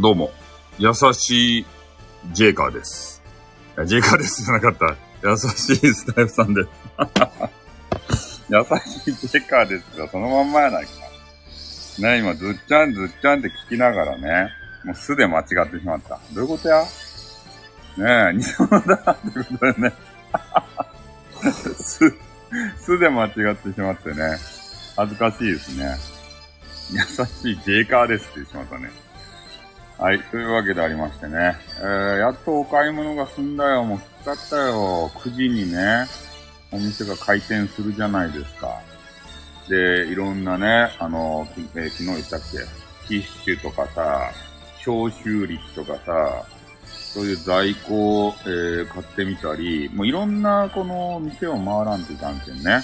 どうも、優しいジェイカーです。いやジェイカーですじゃなかった。優しいスタイフさんです。優しいジェイカーですよ。そのまんまやないか。ね、今、ずっちゃんずっちゃんって聞きながらね、もう素で間違ってしまった。どういうことや？ねえ、偽物だってことでね。す、すで間違ってしまってね。恥ずかしいですね。優しいジェイカーですって言ってしまったね。はい。というわけでありましてね。えー、やっとお買い物が済んだよ。もうきつかったよ。9時にね、お店が開店するじゃないですか。で、いろんなね、あの、えー昨日言ったっけ？ティッシュとかさ、消臭力とかさ、そういう在庫を、えー買ってみたり、もういろんなこの店を回らんといかんけんね。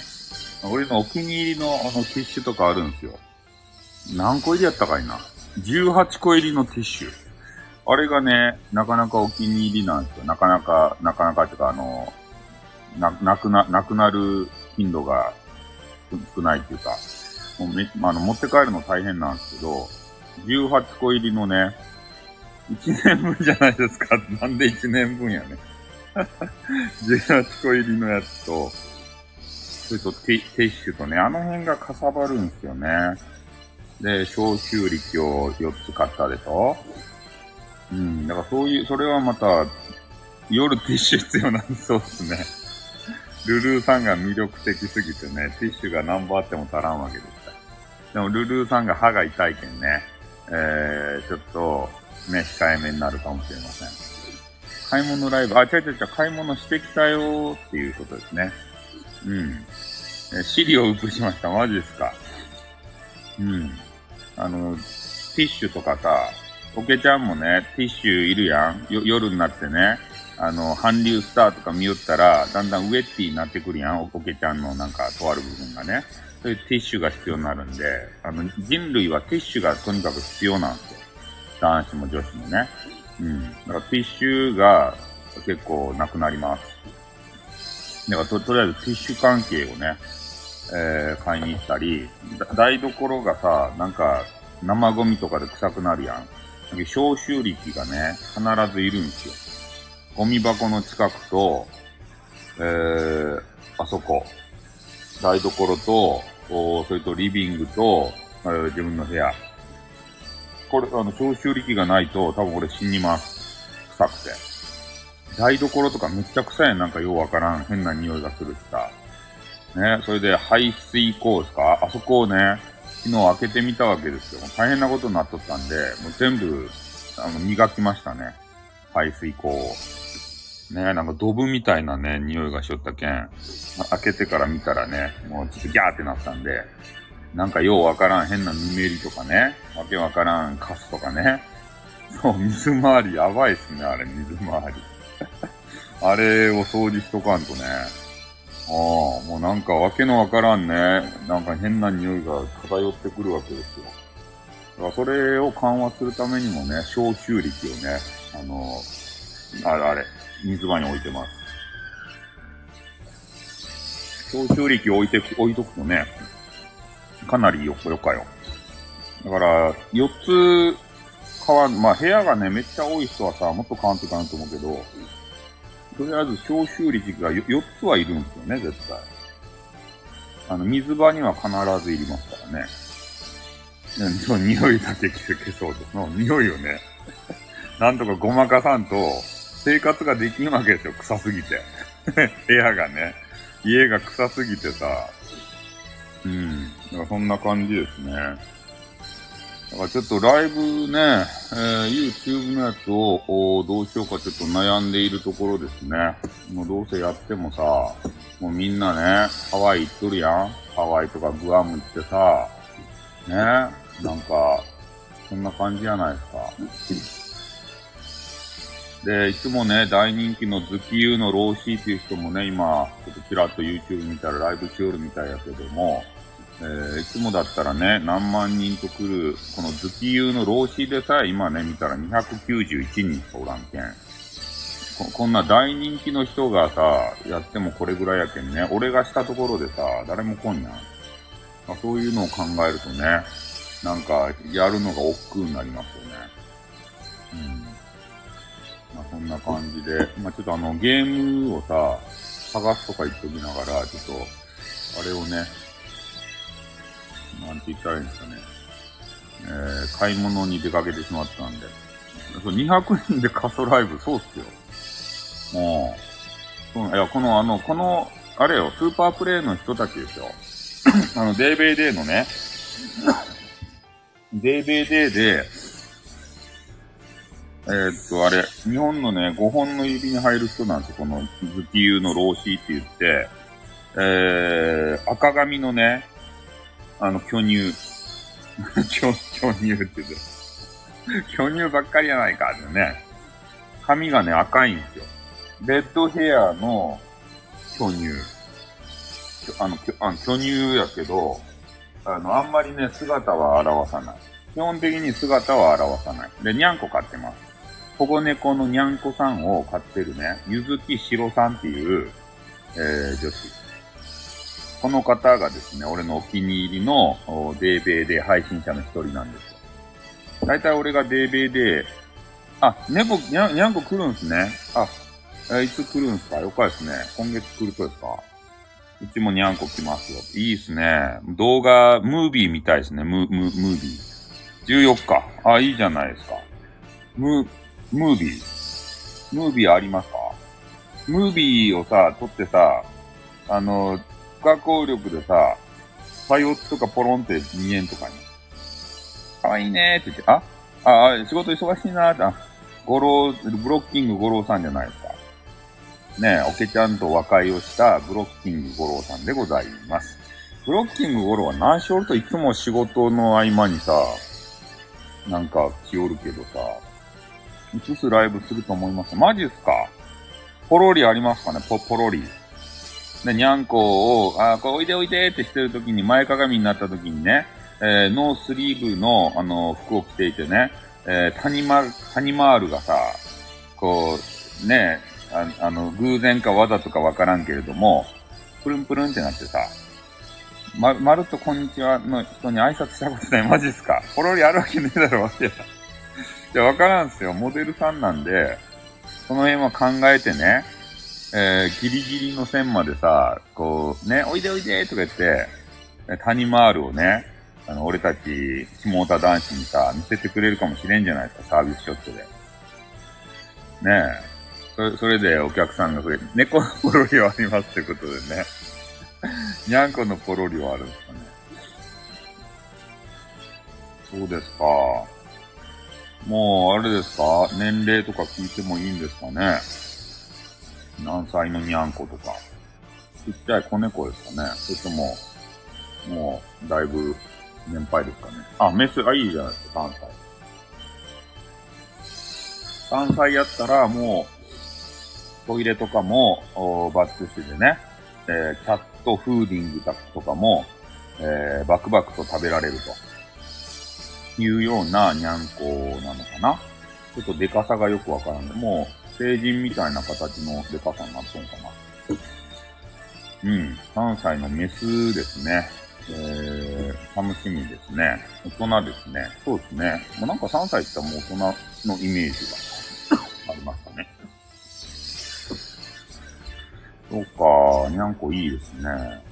俺のお気に入りのあのティッシュとかあるんですよ。何個入りやったかいな？18個入りのティッシュ。あれがね、なかなかお気に入りなんですよ。なかなか、なかなかっていうか、あの、な、なくな、なくなる頻度が少ないっていうか、もうめ、まあの、持って帰るの大変なんですけど、18個入りのね、1年分じゃないですか。なんで1年分やね。18個入りのやつと、それとティティッシュとね、あの辺がかさばるんですよね。で、消臭力を4つ買ったでしょ？うん、だからそういう、それはまた、夜ティッシュ必要なんそうですね。ルルーさんが魅力的すぎてね、ティッシュが何本あっても足らんわけです。でもルルーさんが歯が痛いけんね、えー、ちょっと、ね、控えめになるかもしれません。買い物ライブ、あ、違う違う違う、買い物してきたよーっていうことですね。うん。えー、資料写しました。マジですか。うん。あの、ティッシュとかさ、ポケちゃんもね、ティッシュいるやん。夜になってね、あの、韓流スターとか見よったら、だんだんウェッティになってくるやん。おポケちゃんのなんか、とある部分がね。そういうティッシュが必要になるんで、あの、人類はティッシュがとにかく必要なんですよ。男子も女子もね。うん。だからティッシュが結構なくなります。だからと、とりあえずティッシュ関係をね、えー、買いに行ったり、だ台所がさ、なんか、生ゴミとかで臭くなるやん。だけど消臭力がね、必ずいるんですよ。ゴミ箱の近くと、えー、あそこ、台所と、おそれとリビングと、えー自分の部屋。これ、あの、消臭力がないと、多分俺死にます。臭くて。台所とかめっちゃ臭いなんかようわからん変な匂いがするしさ。ね、それで排水口ですか？あそこをね、昨日開けてみたわけですよ。大変なことになっとったんで、もう全部、あの、磨きましたね。排水口を。ね、なんかドブみたいなね、匂いがしよったけん、開けてから見たらね、もうちょっとギャーってなったんで、なんかようわからん変なぬめりとかね、わけわからんカスとかね。そう、水回りやばいっすね、あれ、水回り。あれを掃除しとかんとね。ああ、もうなんかわけのわからんね、なんか変な匂いが漂ってくるわけですよ。だからそれを緩和するためにもね、消臭力をね、あの、あれあれ、水場に置いてます。消臭力を置いて、置いとくとね、かなりよこよかよ。だから、4つ変わ、まあ部屋がね、めっちゃ多い人はさ、もっと変わっていかんと思うけど、とりあえず消臭力が4つはいるんですよね、絶対。あの、水場には必ずいりますからね。ねその匂いだけ消そうと。その匂いをね、なんとかごまかさんと、生活ができんわけですよ、臭すぎて。部屋がね、家が臭すぎてさ、うん。だからそんな感じですね。だからちょっとライブね、えー YouTube のやつをどうしようかちょっと悩んでいるところですね。もうどうせやってもさ、もうみんなね、ハワイ行っとるやん。ハワイとかグアム行ってさ、ね、なんか、そんな感じじゃないですか。で、いつもね、大人気のズキユーのローシーっていう人もね、今、ちょっとちらっと YouTube 見たらライブしよるみたいやけども、えーいつもだったらね、何万人と来る、このズキユのローシーでさえ今ね、見たら291人しかおらんけん。ここんな大人気の人がさ、やってもこれぐらいやけんね、俺がしたところでさ、誰も来んやん。まあそういうのを考えるとね、なんか、やるのが億劫になりますよね。うん。ま、そんな感じで、まあちょっとあの、ゲームをさ、探すとか言っときながら、ちょっと、あれをね、なんて言ったらいいんですかね。えー、買い物に出かけてしまったんで。そう200人で仮想ライブ、そうっすよ。もう、う、いや、この、あの、この、あれよ、スーパープレイの人たちですよ。あの、デイベイデーのね、デイベイデーで、えー、っと、あれ、日本のね、5本の指に入る人なんですよ。この、頭気油の老子って言って、えー、赤髪のね、あの、巨乳。巨、巨乳って言って。巨乳ばっかりやないかってね。髪がね、赤いんですよ。レッドヘアの巨乳。あの、あの巨乳やけど、あの、あんまりね、姿は表さない。基本的に姿は表さない。で、にゃんこ飼ってます。保護猫のにゃんこさんを飼ってるね、ゆずきしろさんっていう、えー、女子。この方がですね、俺のお気に入りのデーベーで配信者の一人なんですよ。だいたい俺がデーベーで、あ、猫、にゃにゃんこ来るんすね。あ、えいつ来るんすか？よかですね。今月来るとですか？うちもにゃんこ来ますよ。いいっすね。動画、ムービーみたいですね。ム、ム、ムービー。14日。あ、いいじゃないですか。ム、ムービー。ムービーありますか？ムービーをさ、撮ってさ、あの、可抗力でさ、パイオツとかポロンって見えんとかに。かわいいねーって言って、あ？あ、仕事忙しいなーって、あ、ゴロー、ブロッキングゴローさんじゃないですか。ねえおけちゃんと和解をしたブロッキング五郎さんでございます。ブロッキング五郎は何しおるといつも仕事の合間にさ、なんか来おるけどさ、いつライブすると思います？マジっすか？ポロリありますかね？ポ、ポロリ。で、にゃんこを、あ、これおいでおいでってしてるときに前かがみになったときにね、えー、ノースリーブの、あの、服を着ていてね、えー、タニマ、タニマールがさ、こう、ね、ああの、偶然かわざとかわからんけれども、プルンプルンってなってさ、ま、まるっとこんにちはの人に挨拶したことない。マジっすか？ポロリあるわけねえだろ、わけ。いや、わからんすよ。モデルさんなんで、その辺は考えてね、えー、ギリギリの線までさ、こう、ね、おいでおいでとか言って、谷マールをね、あの、俺たち、下田男子にさ、見せてくれるかもしれんじゃないですか、サービスショットで。ねえ。それそれでお客さんが増えて、猫のポロリはありますってことでね。にゃんこのポロリはあるんですかね。そうですか。もう、あれですか？年齢とか聞いてもいいんですかね？何歳のにゃんことか。ちっちゃい子猫ですかねそれとも、もう、だいぶ、年配ですかね。あ、メス、あ、いいじゃないですか、3歳。3歳やったら、もう、トイレとかも、バックスでね、えー、キャットフーディングとかも、えー、バクバクと食べられるというようなにゃんこなのかなちょっとデカさがよくわからんで、もう成人みたいな形のデカさになっとんかな。うん、3歳のメスですね。えー、楽しみですね。大人ですね。そうですね。もうなんか3歳って言ったらもう大人のイメージがありましたね。そうか、にゃんこいいですね。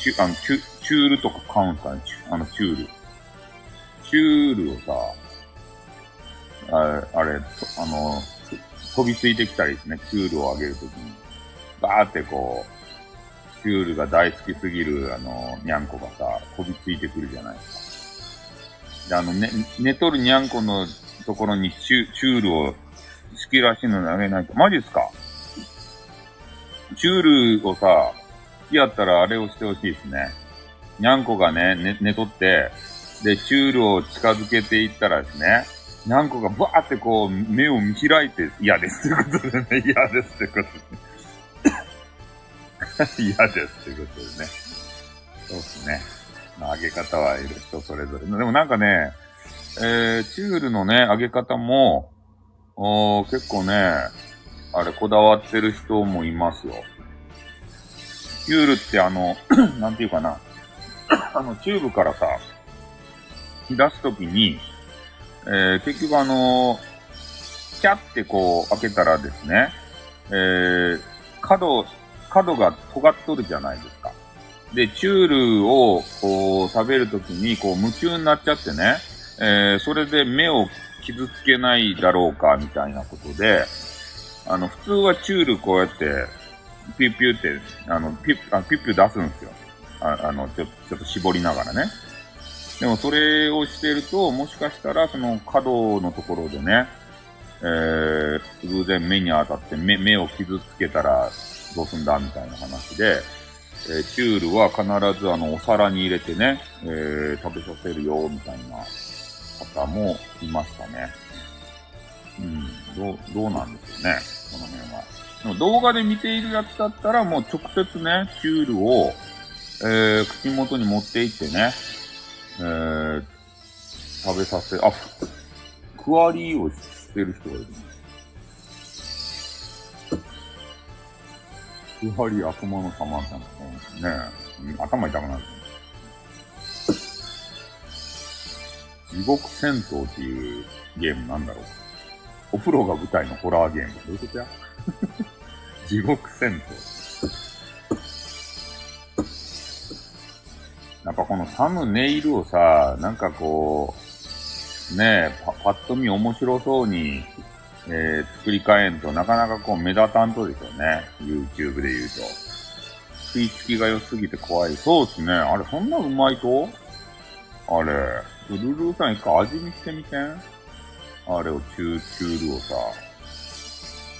チュあのチュチュールとか関西、あの、チュール。チュールをさ、あれ、あれ、あの、飛びついてきたりですね、チュールを上げるときに。バーってこう、チュールが大好きすぎる、あの、にゃんこがさ、飛びついてくるじゃないですか。で、あの、ね、寝とるにゃんこのところにチュチュールを好きらしいの投げないと。マジっすか？チュールをさ、好きやったらあれをしてほしいですね。にゃんこがね、寝、寝とって、で、チュールを近づけていったらですね、にゃんこがバーってこう、目を見開いて、嫌ですってことでね、嫌ですってことでね。嫌ですってことでね。そうですね。まあ、揚げ方はいる人それぞれ。でもなんかね、えー、チュールのね、揚げ方も、お結構ね、あれ、こだわってる人もいますよ。ユールってあの、なんていうかな。あの、チューブからさ、出すときに、えー、結局あの、キャってこう開けたらですね、えー、角、角が尖っとるじゃないですか。で、チュールをこう食べるときにこう夢中になっちゃってね、えー、それで目を傷つけないだろうかみたいなことで、あの、普通はチュールこうやって、ピュッピューって、あの、ピュッ、あピュッピュ出すんですよ。ああの、ちょ、ちょっと絞りながらね。でもそれをしていると、もしかしたらその角のところでね、えー、偶然目に当たって目、目を傷つけたらどうすんだみたいな話で、えー、チュールは必ずあの、お皿に入れてね、えー、食べさせるよ、みたいな方もいましたね。うん、どう、どうなんですよね、この辺は。でも動画で見ているやつだったらもう直接ね、チュールを、えー、口元に持っていってね、えー、食べさせ、あ、クワリーをしてる人がいる。クワリー悪魔のサマンさんね、頭痛くなる。地獄戦闘っていうゲームなんだろう。お風呂が舞台のホラーゲーム。どういうことや？地獄戦闘。なんかこのサムネイルをさ、なんかこう、ねえ、パパッと見面白そうに、えー、作り変えんとなかなかこう目立たんとでしょうね。YouTube で言うと。食いつきが良すぎて怖い。そうっすね。あれ、そんなうまいと？あれ、ルルーさん一回味見してみてん？あれを、チュー、チュールをさ。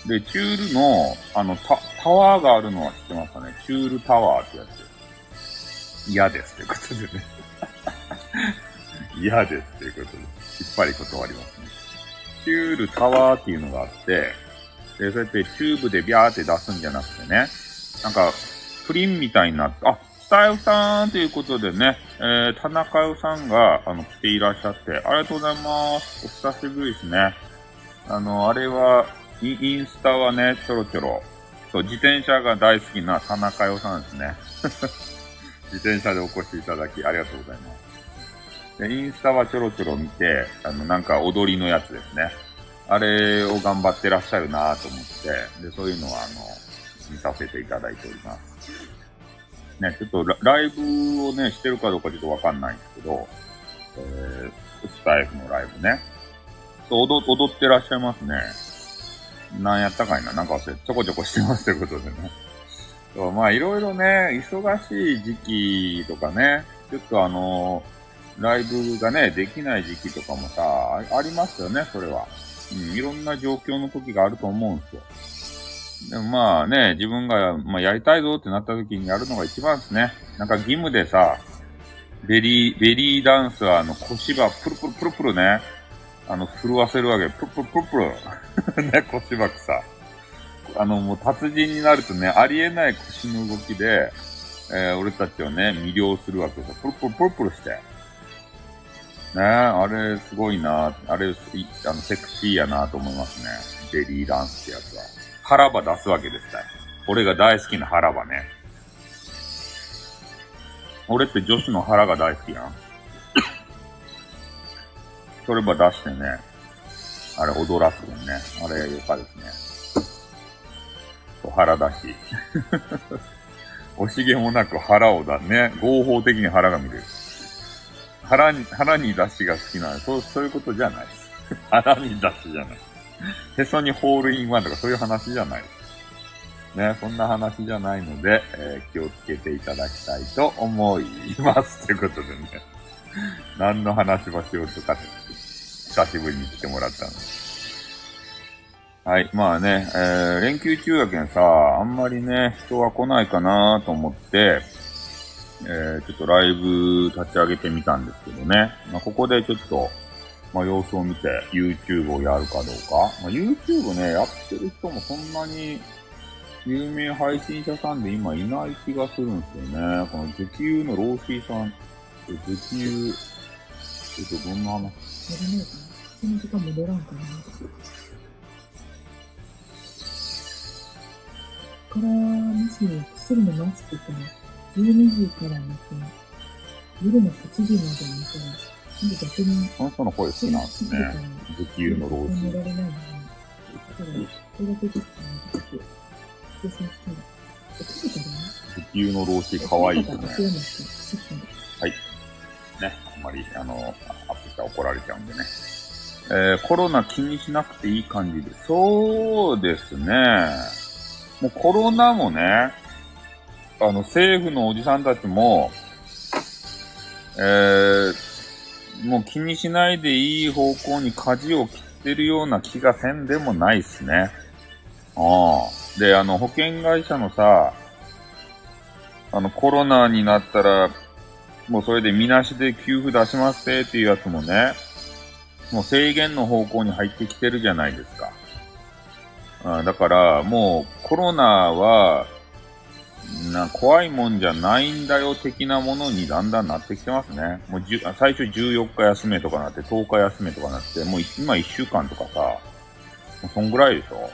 で、チュールの、あの、タ、タワーがあるのは知ってますかね？チュールタワーってやつ。嫌ですということでね。嫌ですということで、きっぱり断りますね。チュールタワーっていうのがあって、で、そうやってチューブでビャーって出すんじゃなくてね、なんか、プリンみたいになって、あ、スタイフさんということでね、えー、田中代さんが、あの、来ていらっしゃって、ありがとうございます。お久しぶりですね。あの、あれは、インスタはね、ちょろちょろ、そう、自転車が大好きな田中代さんですね。自転車でお越しいただきありがとうございます。で、インスタはちょろちょろ見て、あの、なんか踊りのやつですね。あれを頑張ってらっしゃるなと思って、で、そういうのは、あの、見させていただいております。ね、ちょっとライブをね、してるかどうかちょっとわかんないんですけど、えー、スタイフのライブね。踊踊ってらっしゃいますね。なんやったかいななんか忘れ、ちょこちょこしてますということでね。そうまあいろいろね、忙しい時期とかね、ちょっとあのライブがね、できない時期とかもさ、ありますよね、それは。うん、いろんな状況の時があると思うんですよ。でもまあね、自分が、まあ、やりたいぞってなった時にやるのが一番ですね。なんか義務でさ、ベリー、ベリーダンスはあの腰がプルプルプルプルね、あの、震わせるわけ。プルプルプルプル。ね、腰ばくさ。あの、もう達人になるとね、ありえない腰の動きで、えー、俺たちをね、魅了するわけですよ。プルプルプルプルして。ねえあれ、すごいなあれ、あの、セクシーやなと思いますね。ベリーダンスってやつは。腹場出すわけですから。俺が大好きな腹場ね。俺って女子の腹が大好きやん。それば出してね。あれ、踊らすもんね。あれ、よかですね。腹だし。惜しげもなく腹をだね。合法的に腹が見れる。腹に、腹に出しが好きなのそう、そういうことじゃない。腹に出しじゃない。へそにホールインワンとかそういう話じゃない。ね、そんな話じゃないので、えー、気をつけていただきたいと思います。ということでね。何の話をしようとか、久しぶりに来てもらったので。はい。まあね、えー、連休中やけんさ、あんまりね、人は来ないかなと思って、えー、ちょっとライブ立ち上げてみたんですけどね。まあ、ここでちょっと、まあ、様子を見て YouTube をやるかどうか。まあ、YouTube ね、やってる人もそんなに有名配信者さんで今いない気がするんですよね。この時給のローシーさん、時給、ちょっとどんな話？やらないかなその時間戻らんかなからもし薬飲ますって言ったら、12時から寝て、夜の8時まで寝たら、今度逆に、その人の声好きなんですね。時給の老人。寝られないのに。これが出てきたのが、で、さっき、お父さん石油の老子可愛いですね。はい。ね、あんまり、あの、アップしたら怒られちゃうんでね。えー、コロナ気にしなくていい感じで。そうですね。もうコロナもね、あの、政府のおじさんたちも、えー、もう気にしないでいい方向に舵を切ってるような気がせんでもないっすね。ああ。で、あの、保険会社のさ、あの、コロナになったら、もうそれでみなしで給付出しますっていうやつもね、もう制限の方向に入ってきてるじゃないですか。あだから、もうコロナは、な、怖いもんじゃないんだよ的なものにだんだんなってきてますね。もうじゅ最初14日休めとかなって、10日休めとかなって、もう今1週間とかさ、もうそんぐらいでしょ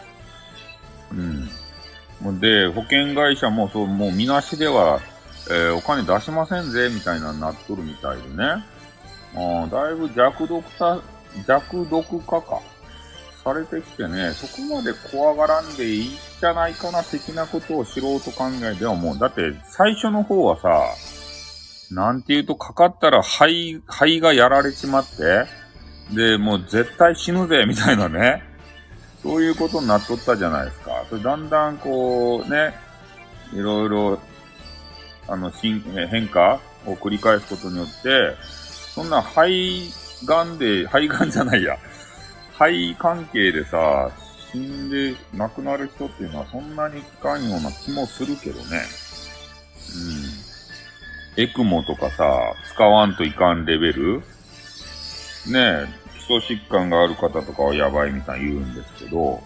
うん。で、保険会社もそう、もうみなしでは、えー、お金出しませんぜ、みたいなになっとるみたいでね。あだいぶ弱毒化、弱毒化か。されてきてね、そこまで怖がらんでいいんじゃないかな、的なことを素人考えではもう、だって最初の方はさ、なんて言うとかかったら肺、肺がやられちまって、で、もう絶対死ぬぜ、みたいなね。そういうことになっとったじゃないですか。それだんだんこう、ね、いろいろ、あの、変化を繰り返すことによって、そんな肺がんで、肺がんじゃないや、肺関係でさ、死んで亡くなる人っていうのはそんなに聞かんような気もするけどね。うん。エクモとかさ、使わんといかんレベルねえ、基礎疾患がある方とかはやばいみたいに言うんですけど、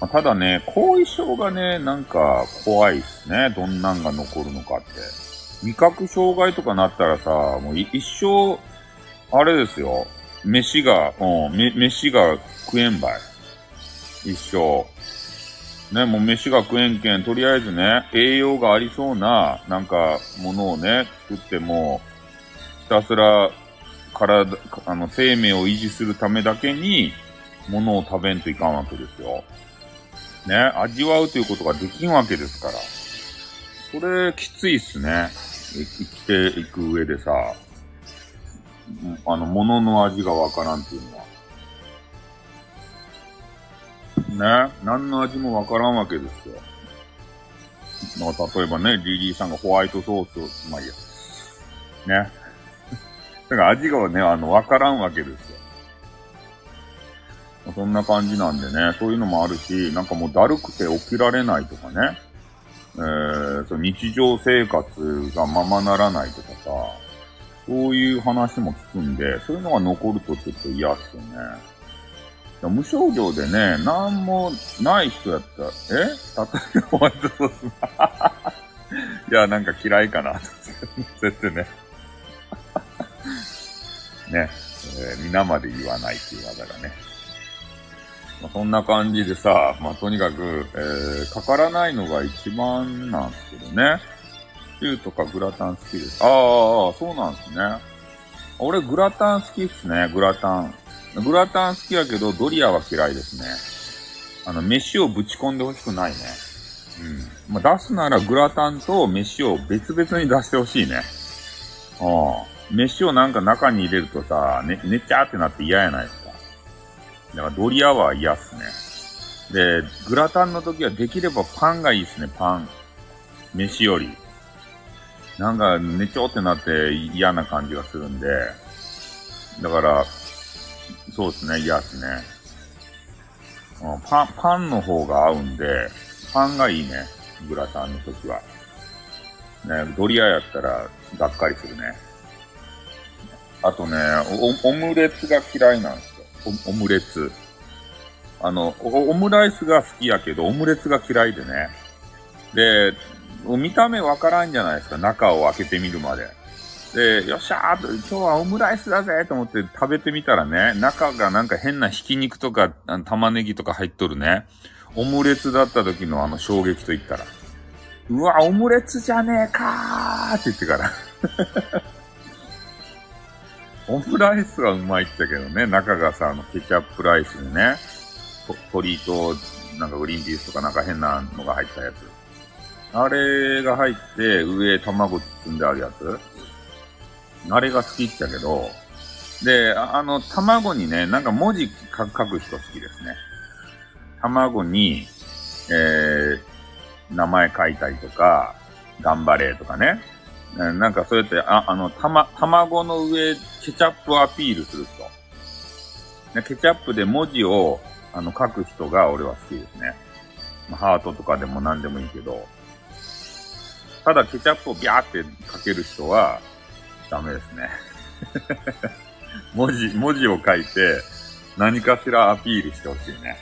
まあ、ただね、後遺症がね、なんか怖いっすね。どんなんが残るのかって。味覚障害とかなったらさ、もう一生、あれですよ。飯が、うん、め、飯が食えんばい。一生。ね、もう飯が食えんけん、とりあえずね、栄養がありそうな、なんか、ものをね、作っても、ひたすら体、あの、生命を維持するためだけに、ものを食べんといかんわけですよ。ね、味わうということができんわけですから。それ、きついっすね。生きていく上でさ、あの、物の味がわからんっていうのは。ね、何の味もわからんわけですよ。まあ、例えばね、リリーさんがホワイトソースを、まあいいや。ね。だから味がね、あの、わからんわけですよ。まあそんな感じなんでね、そういうのもあるし、なんかもうだるくて起きられないとかね、えー、そ日常生活がままならないとかさ、そういう話も聞くんで、そういうのが残るとちょっと嫌っすよね。無症状でね、なんもない人やったら、え？例えばホワイトソース いや、なんか嫌いかな。絶対ね。ね、えー、皆まで言わないっていう技がね。まあ、そんな感じでさ、まあ、とにかく、えー、かからないのが一番なんですけどね。シューとかグラタン好きです。ああ、そうなんですね。俺グラタン好きっすね、グラタン。グラタン好きやけど、ドリアは嫌いですね。あの、飯をぶち込んでほしくないね。うん。まあ、出すならグラタンと飯を別々に出してほしいね。ああ。飯をなんか中に入れるとさ、ね、ねちゃーってなって嫌やないですか。だからドリアは嫌っすね。で、グラタンの時はできればパンがいいっすね、パン。飯より。なんか、ねちょってなって嫌な感じがするんで。だから、そうですね、嫌っすね。パン、パンの方が合うんで、パンがいいね。グラタンの時は。ね、ドリアやったら、がっかりするね。あとね、オムレツが嫌いなんですよ。オムレツ。あのオ、ムライスが好きやけど、オムレツが嫌いでね。で、見た目わからんじゃないですか、中を開けてみるまで。で、よっしゃーと、今日はオムライスだぜと思って食べてみたらね、中がなんか変なひき肉とか玉ねぎとか入っとるね。オムレツだった時のあの衝撃と言ったら。うわ、オムレツじゃねえかーって言ってから。オムライスはうまいってたけどね、中がさ、あの、ケチャップライスでね、鶏となんかグリーンピースとかなんか変なのが入ったやつ。あれが入って、上卵包んであるやつ。あれが好きっちゃけど、で、あの、卵にね、なんか文字書く人好きですね。卵に、えー、名前書いたりとか、頑張れとかね。なんかそうやって、あ、あの、たま、卵の上、ケチャップをアピールする人。ケチャップで文字を、あの、書く人が俺は好きですね。まハートとかでも何でもいいけど。ただケチャップをビャーって書ける人は、ダメですね。文字、文字を書いて、何かしらアピールしてほしいね。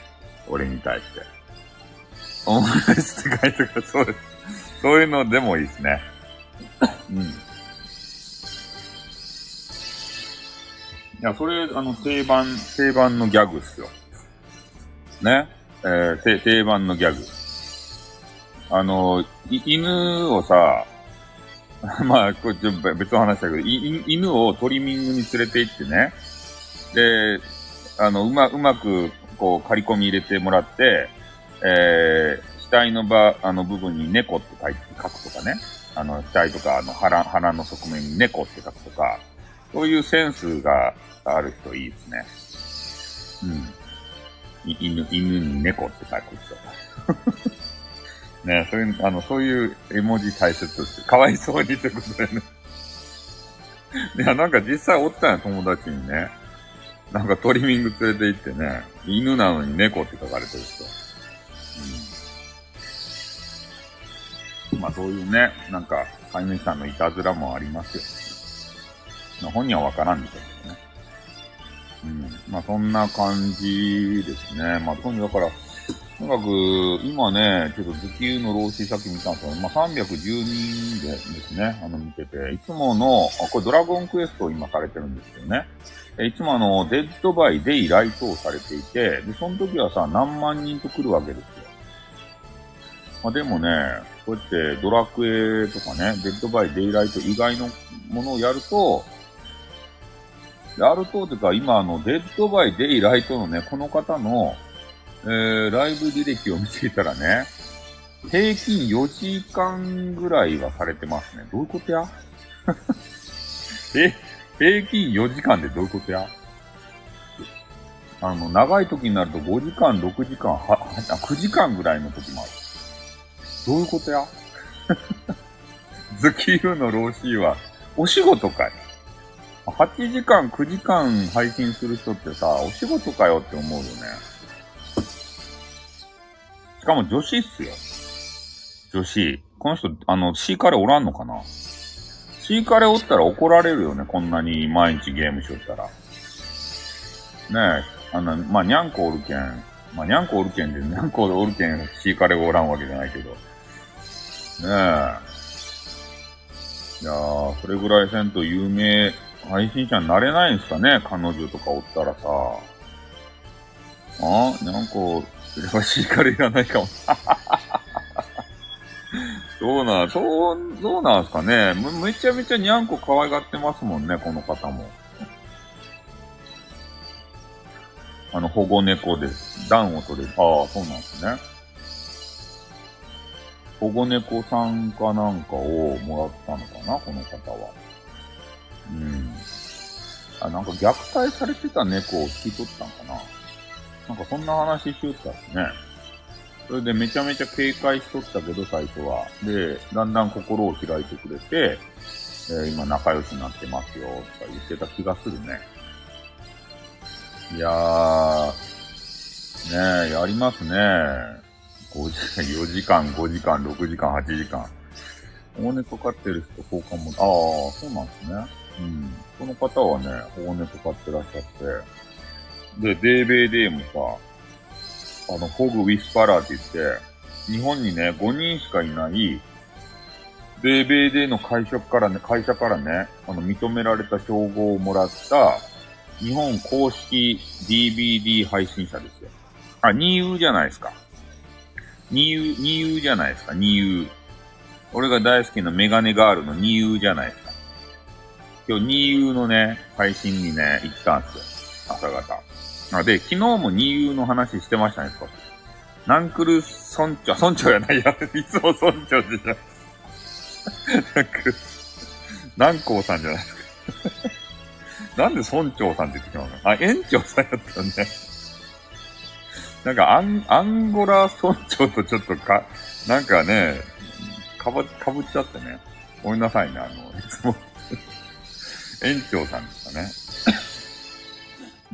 俺に対して。オムライスって書いてく、そうです。そういうのでもいいですね。うん。いや、それ、あの、定番、定番のギャグっすよ。ね？えー、定番のギャグ。あの、い犬をさ、まあ、こちょっと別の話だけど、い犬をトリミングに連れて行ってね。で、あの、うま、うまく、こう、刈り込み入れてもらって、えー、額の場、あの部分に猫って書いて、書くとかね。あの、額とか、あの、腹、腹の側面に猫って書くとか、そういうセンスがある人いいですね。うん。犬、犬に猫って書く人。ねそういう、あの、そういう絵文字大切です。かわいそうにってことだよね。いや、なんか実際おったんや、友達にね。なんかトリミング連れて行ってね、犬なのに猫って書かれてる人。うん。まあそういうね、なんか、飼い主さんのいたずらもありますよ。まあ本人はわからんでしょうけどね。うん。まあそんな感じですね。まあとにだから、とにかく、今ね、ちょっと頭級の老子さっき見たんですけど、まあ、312でですね、あの見てて、いつもの、あ、これドラゴンクエストを今されてるんですけどね。えいつもあの、デッドバイデイライトをされていて、で、その時はさ、何万人と来るわけですよ。まあ、でもね、こうやってドラクエとかね、デッドバイデイライト以外のものをやると、やると、というか、今あの、デッドバイデイライトのね、この方の、えー、ライブ履歴を見ていたらね、平均4時間ぐらいはされてますね。どういうことや？え、平均4時間でどういうことや？あの、長い時になると5時間、6時間、は、9時間ぐらいの時もある。どういうことや？ズキールの老子は、お仕事かい ?8 時間、9時間配信する人ってさ、お仕事かよって思うよね。しかも女子っすよ。女子。この人、あの、シーカレおらんのかな？シーカレおったら怒られるよね、こんなに毎日ゲームしよったら。ねえ、あの、まあ、にゃんこおるけん。まあ、にゃんこおるけんで、にゃんこおるけん、シーカレがおらんわけじゃないけど。ねえ。いやー、それぐらいせんと有名配信者になれないんすかね、彼女とかおったらさ。あにゃんこ、それはシーカレいらないかも。そうな、そう、そうなんすかね。めめちゃめちゃにゃんこ可愛がってますもんね、この方も。あの、保護猫です。暖を取れる。ああ、そうなんですね。保護猫さんかなんかをもらったのかな、この方は。うん。あ、なんか虐待されてた猫を引き取ったんかな。なんかそんな話しよったっすね。それでめちゃめちゃ警戒しとったけど、最初は。で、だんだん心を開いてくれて、えー今仲良しになってますよ、とか言ってた気がするね。いやー、ねえ、やりますね。5 時間、4時間、5時間、6時間、8時間。保護猫飼ってる人、交換も、ああ、そうなんですね。うん。この方はね、保護猫飼ってらっしゃって、で、デーベーデーもさ、あの、 Fog Whisperer って言って、日本にね、5人しかいない、デーベーデーの会社からね、会社からね、あの、認められた称号をもらった、日本公式 DBD 配信者ですよ。あ、ニーウじゃないですか。ニーウ、ニーウじゃないですか、ニーウ。俺が大好きなメガネガールのニーウじゃないですか。今日、ニーウのね、配信にね、行ったんですよ。朝方。あで、昨日もニーウの話してましたね、少し。ナンクル村長、村長やないや、いつも村長じゃん。ナンクル、南光さんじゃないですか。なんで村長さんって言ってしまうの？あ、園長さんやったね。なんかアン、アンゴラ村長とちょっとか、なんかね、かば、かぶっちゃってね。ごめんなさいね、あの、いつも園長さんでしたね。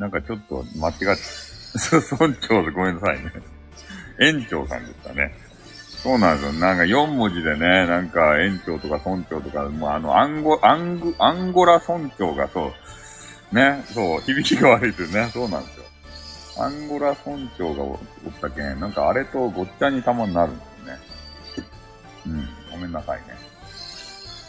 なんかちょっと間違って、村長でごめんなさいね。園長さんでしたね。そうなんですよ。なんか4文字でね、なんか園長とか村長とか、もうあの、アンゴ、アング、アンゴラ村長がそう、ね、そう、響きが悪いってね、そうなんですよ。アンゴラ村長がおったけん、なんかあれとごっちゃにたまになるんですよね。うん、ごめんなさいね。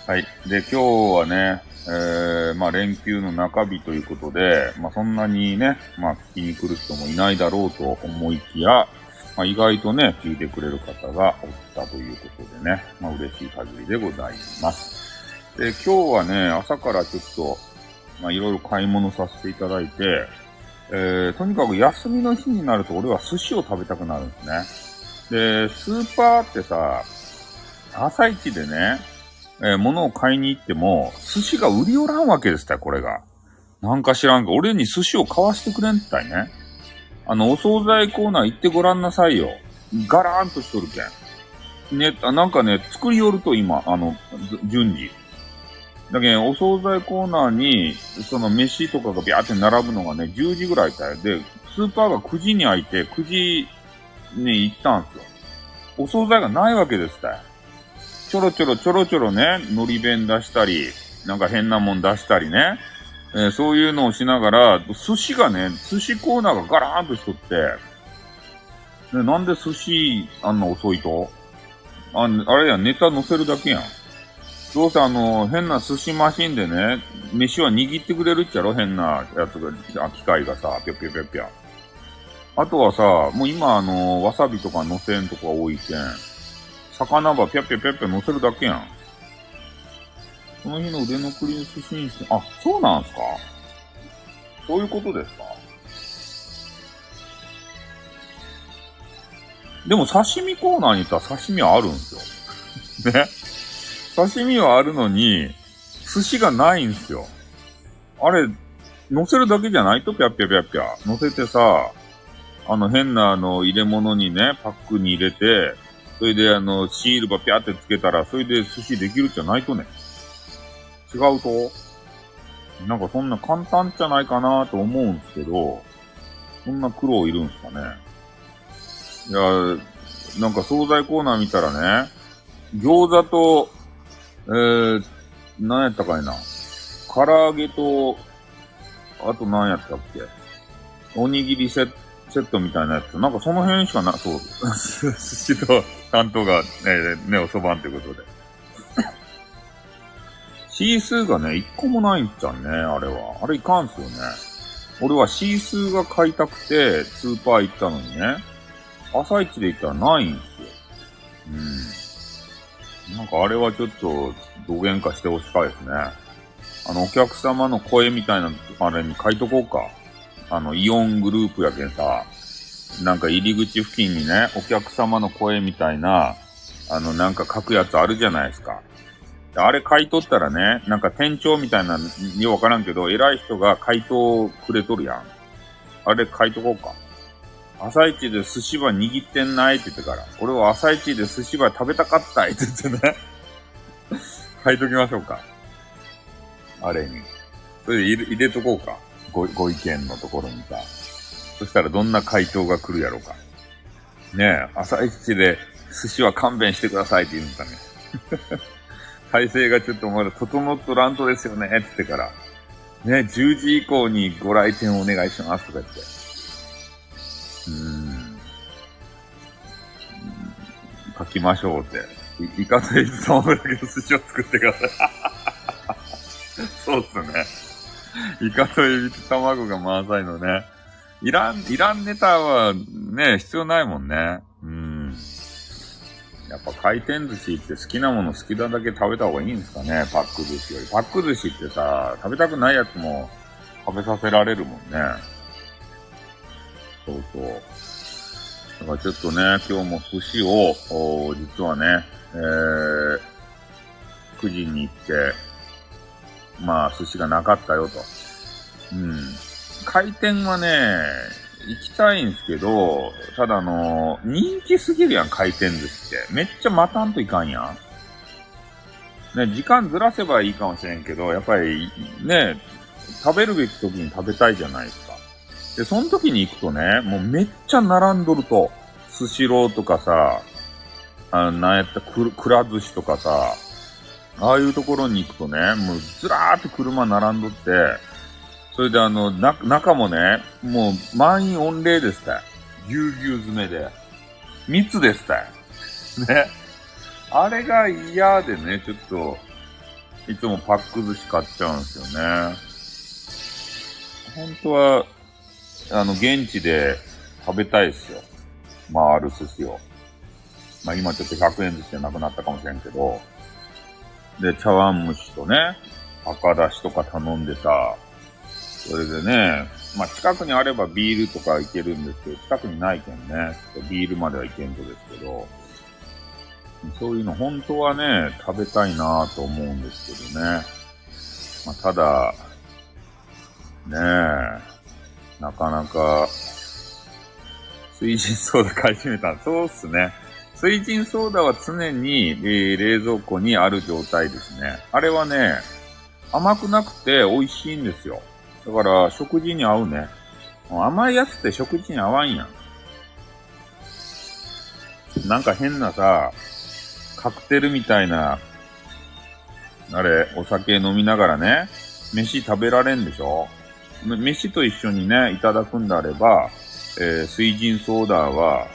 はい。で、今日はね、えー、まあ連休の中日ということで、まあそんなにね、まあ聞きに来る人もいないだろうと思いきや、まあ、意外とね、聞いてくれる方がおったということでね、まあ、嬉しい限りでございます。で、今日はね、朝からちょっと、まあ、いろいろ買い物させていただいて、えー、とにかく休みの日になると俺は寿司を食べたくなるんですね。で、スーパーってさ、朝一でね、えー、物を買いに行っても、寿司が売りおらんわけですたよ、これが。なんか知らんか、俺に寿司を買わしてくれんったいね。あの、お惣菜コーナー行ってごらんなさいよ。ガラーンとしとるけん。ね、あなんかね、作り寄ると今、あの、順次。だけど、お惣菜コーナーに、その飯とかがビャーって並ぶのがね、10時ぐらいだよ。で、スーパーが9時に開いて、9時に行ったんすよ。お惣菜がないわけですたよ。ちょろちょろちょろちょろね、海苔弁出したり、なんか変なもん出したりね。えー、そういうのをしながら、寿司がね、寿司コーナーがガラーンとしとって、ね、なんで寿司あんな遅いと？ああれや、ネタ乗せるだけやん。どうせあの、変な寿司マシンでね、飯は握ってくれるっちゃろ？変なやつが、機械がさ、ぴょぴょぴょぴょ。あとはさ、もう今あの、わさびとか乗せんとか多いけん、魚ばぴょぴょぴょぴょ乗せるだけやん。その日の腕のクリーム寿司にして、あ、そうなんすか？そういうことですか？でも刺身コーナーに行ったら刺身はあるんですよ。ね？刺身はあるのに、寿司がないんですよ。あれ、乗せるだけじゃないとぴゃぴゃぴゃぴゃ。乗せてさ、あの変なあの入れ物にね、パックに入れて、それであのシールばぴゃってつけたら、それで寿司できるじゃないとね。違うとなんかそんな簡単じゃないかなと思うんですけど、そんな苦労いるんすかね。いや、なんか惣菜コーナー見たらね、餃子と、えー、何やったかいな。唐揚げと、あと何やったっけおにぎりセッセットみたいなやつ。なんかその辺しかな、そう。寿司と担当がね、ね、おそばんってことで。シースーがね、一個もないんじゃんね、あれは。あれいかんすよね。俺はシースーが買いたくて、スーパー行ったのにね、朝一で行ったらないんすよ。うん。なんかあれはちょっと、土幻化してほしかいですね。あの、お客様の声みたいな、あれに書いとこうか。あの、イオングループやけんさ、なんか入り口付近にね、お客様の声みたいな、あの、なんか書くやつあるじゃないですか。あれ買い取ったらね、なんか店長みたいな、ようわからんけど、偉い人が回答くれとるやん。あれ買いとこうか。朝一で寿司ば握ってんないって言ってから、俺は朝一で寿司ば食べたかったいって言ってね。書いときましょうか。あれに。それで入れとこうか。ご、ご意見のところにさ。そしたらどんな回答が来るやろうか。ねえ、朝一で寿司は勘弁してくださいって言うんだね。体制がちょっとまだ整っとらんとですよね、って言ってから。ね、10時以降にご来店お願いしますとか言って。うーん。書きましょうって。いイカとエビ卵だけの寿司を作ってください。そうっすね。イカとエビと卵が満載のね。いらん、いらんネタはね、必要ないもんね。うん。やっぱ回転寿司って好きなもの好きなだけ食べた方がいいんですかねパック寿司より。パック寿司ってさ、食べたくないやつも食べさせられるもんね。そうそう。だからちょっとね、今日も寿司を、実はね、えー、9時に行って、まあ、寿司がなかったよと。うん。回転はね、行きたいんですけど、ただあの、人気すぎるやん、回転寿司って。めっちゃ待たんといかんやん。ね、時間ずらせばいいかもしれんけど、やっぱり、ね、食べるべき時に食べたいじゃないですか。で、その時に行くとね、もうめっちゃ並んどると、スシローとかさ、あのなんやった、くら寿司とかさ、ああいうところに行くとね、もうずらーって車並んどって、それであの、な、中もね、もう満員御礼ですた。ぎゅうぎゅう詰めで。密ですた。ね。あれが嫌でね、ちょっと、いつもパック寿司買っちゃうんですよね。本当は、あの、現地で食べたいですよ。回る寿司を。まあ今ちょっと100円寿司でなくなったかもしれんけど。で、茶碗蒸しとね、赤だしとか頼んでさ、それでね、まあ近くにあればビールとかいけるんですけど、近くにないけんね、ビールまではいけんとですけど、そういうの本当はね、食べたいなぁと思うんですけどね。まあただ、ねえ、なかなか、水人ソーダ買い占めた。そうっすね。水人ソーダは常に、えー冷蔵庫にある状態ですね。あれはね、甘くなくて美味しいんですよ。だから、食事に合うね。甘いやつって食事に合わんやん。なんか変なさ、カクテルみたいな、あれ、お酒飲みながらね、飯食べられんでしょ飯と一緒にね、いただくんであれば、えー水人ソーダは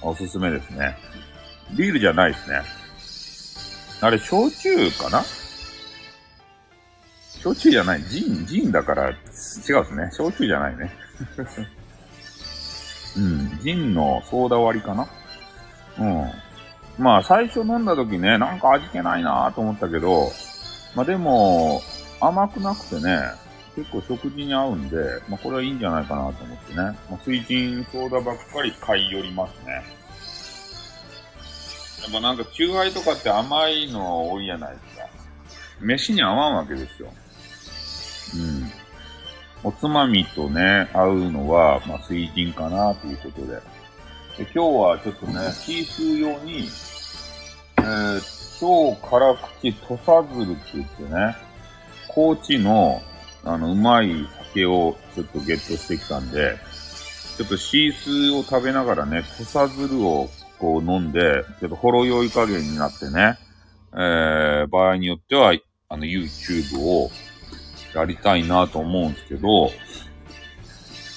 おすすめですね。ビールじゃないですね。あれ、焼酎かな？焼酎じゃない。ジン、ジンだから違うですね。焼酎じゃないね。うん。ジンのソーダ割りかな？うん。まあ、最初飲んだ時ね、なんか味気ないなと思ったけど、まあでも、甘くなくてね、結構食事に合うんで、まあこれはいいんじゃないかなと思ってね。まあ、水人ソーダばっかり買い寄りますね。やっぱなんか、チューハイとかって甘いの多いじゃないですか。飯に合わんわけですよ。うん。おつまみとね、合うのは、まあ、水人かなということで。で今日はちょっとね、シースー用に、えー、超辛口土佐鶴って言ってね、高知の、あの、うまい酒をちょっとゲットしてきたんで、ちょっとシースーを食べながらね、土佐鶴をこう飲んで、ちょっとほろ酔い加減になってね、えー、場合によっては、あの、YouTube をやりたいなと思うんですけど、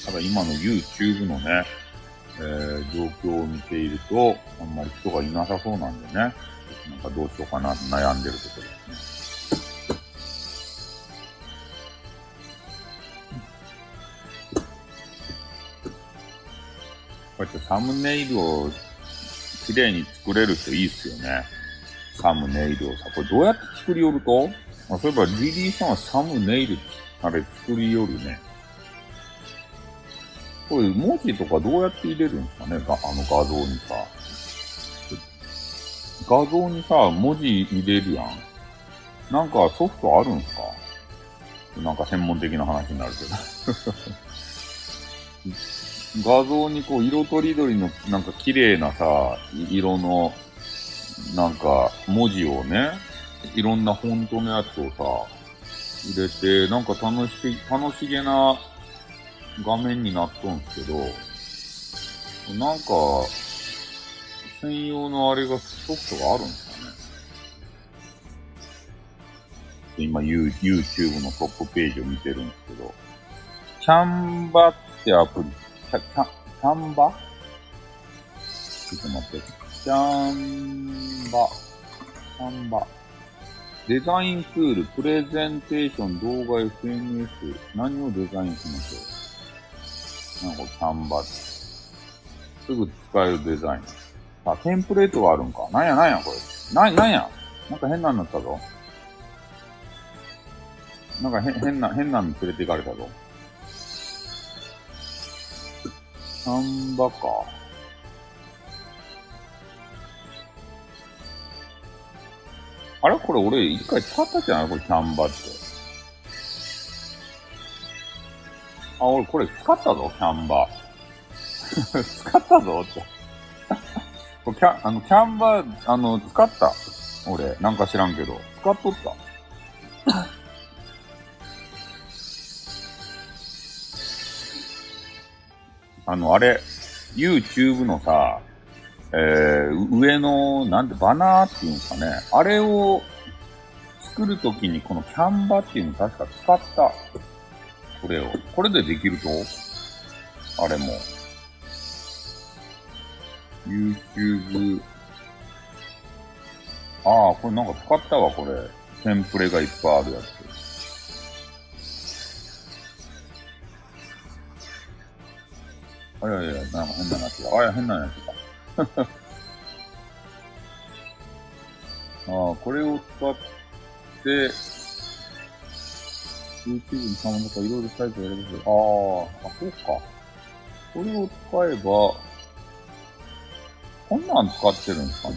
ただ今の YouTube のね、えー、状況を見ていると、あんまり人がいなさそうなんでね、なんかどうしようかなと悩んでるところですね。こうやってサムネイルを綺麗に作れる人いいっすよね。サムネイルをさ、これどうやって作りよると？あそういえばリリーさんはサムネイル、あれ作りよるね。これ文字とかどうやって入れるんですかね？あの画像にさ。画像にさ、文字入れるやん。なんかソフトあるんすか？なんか専門的な話になるけど。画像にこう色とりどりのなんか綺麗なさ、色のなんか文字をね、いろんなフォントのやつをさ、入れて、なんか楽し、楽しげな画面になっとんすけど、なんか、専用のあれが、ソフトがあるんですかね。今、You- YouTube のトップページを見てるんですけど、キャンバってアプリ、キャ、キャ、キャンバちょっと待って。キャンバ、キャンバ。デザインツール、プレゼンテーション、動画、SNS、何をデザインしましょう？なんかキャンバすぐ使えるデザイン。あ、テンプレートがあるんか。なんやなんやこれ。な、なんや？なんか変なのになったぞ。なんか変、変な、変なの連れて行かれたぞ。サンバか。あれ？これ俺一回使ったじゃな？いこれサンバって。あ、俺これ使ったぞ、キャンバー。使ったぞって。これキャあのキャンバー、あの、使った。俺、なんか知らんけど。使っとった。あの、あれ、YouTube のさ、えー、上の、なんて、バナーっていうんですかね。あれを作るときにこのキャンバっていうの確か使った。これを。これでできるとあれも。YouTube。ああ、これなんか使ったわ、これ。テンプレがいっぱいあるやつ。あ、いやいや、なんか変なやつだ。あ、いや、変なやつだ。ああ、これを使って、YouTube にサムとかいろいろサイトやれるけど、ああ、そうか。これを使えば、こんなん使ってるんですかね。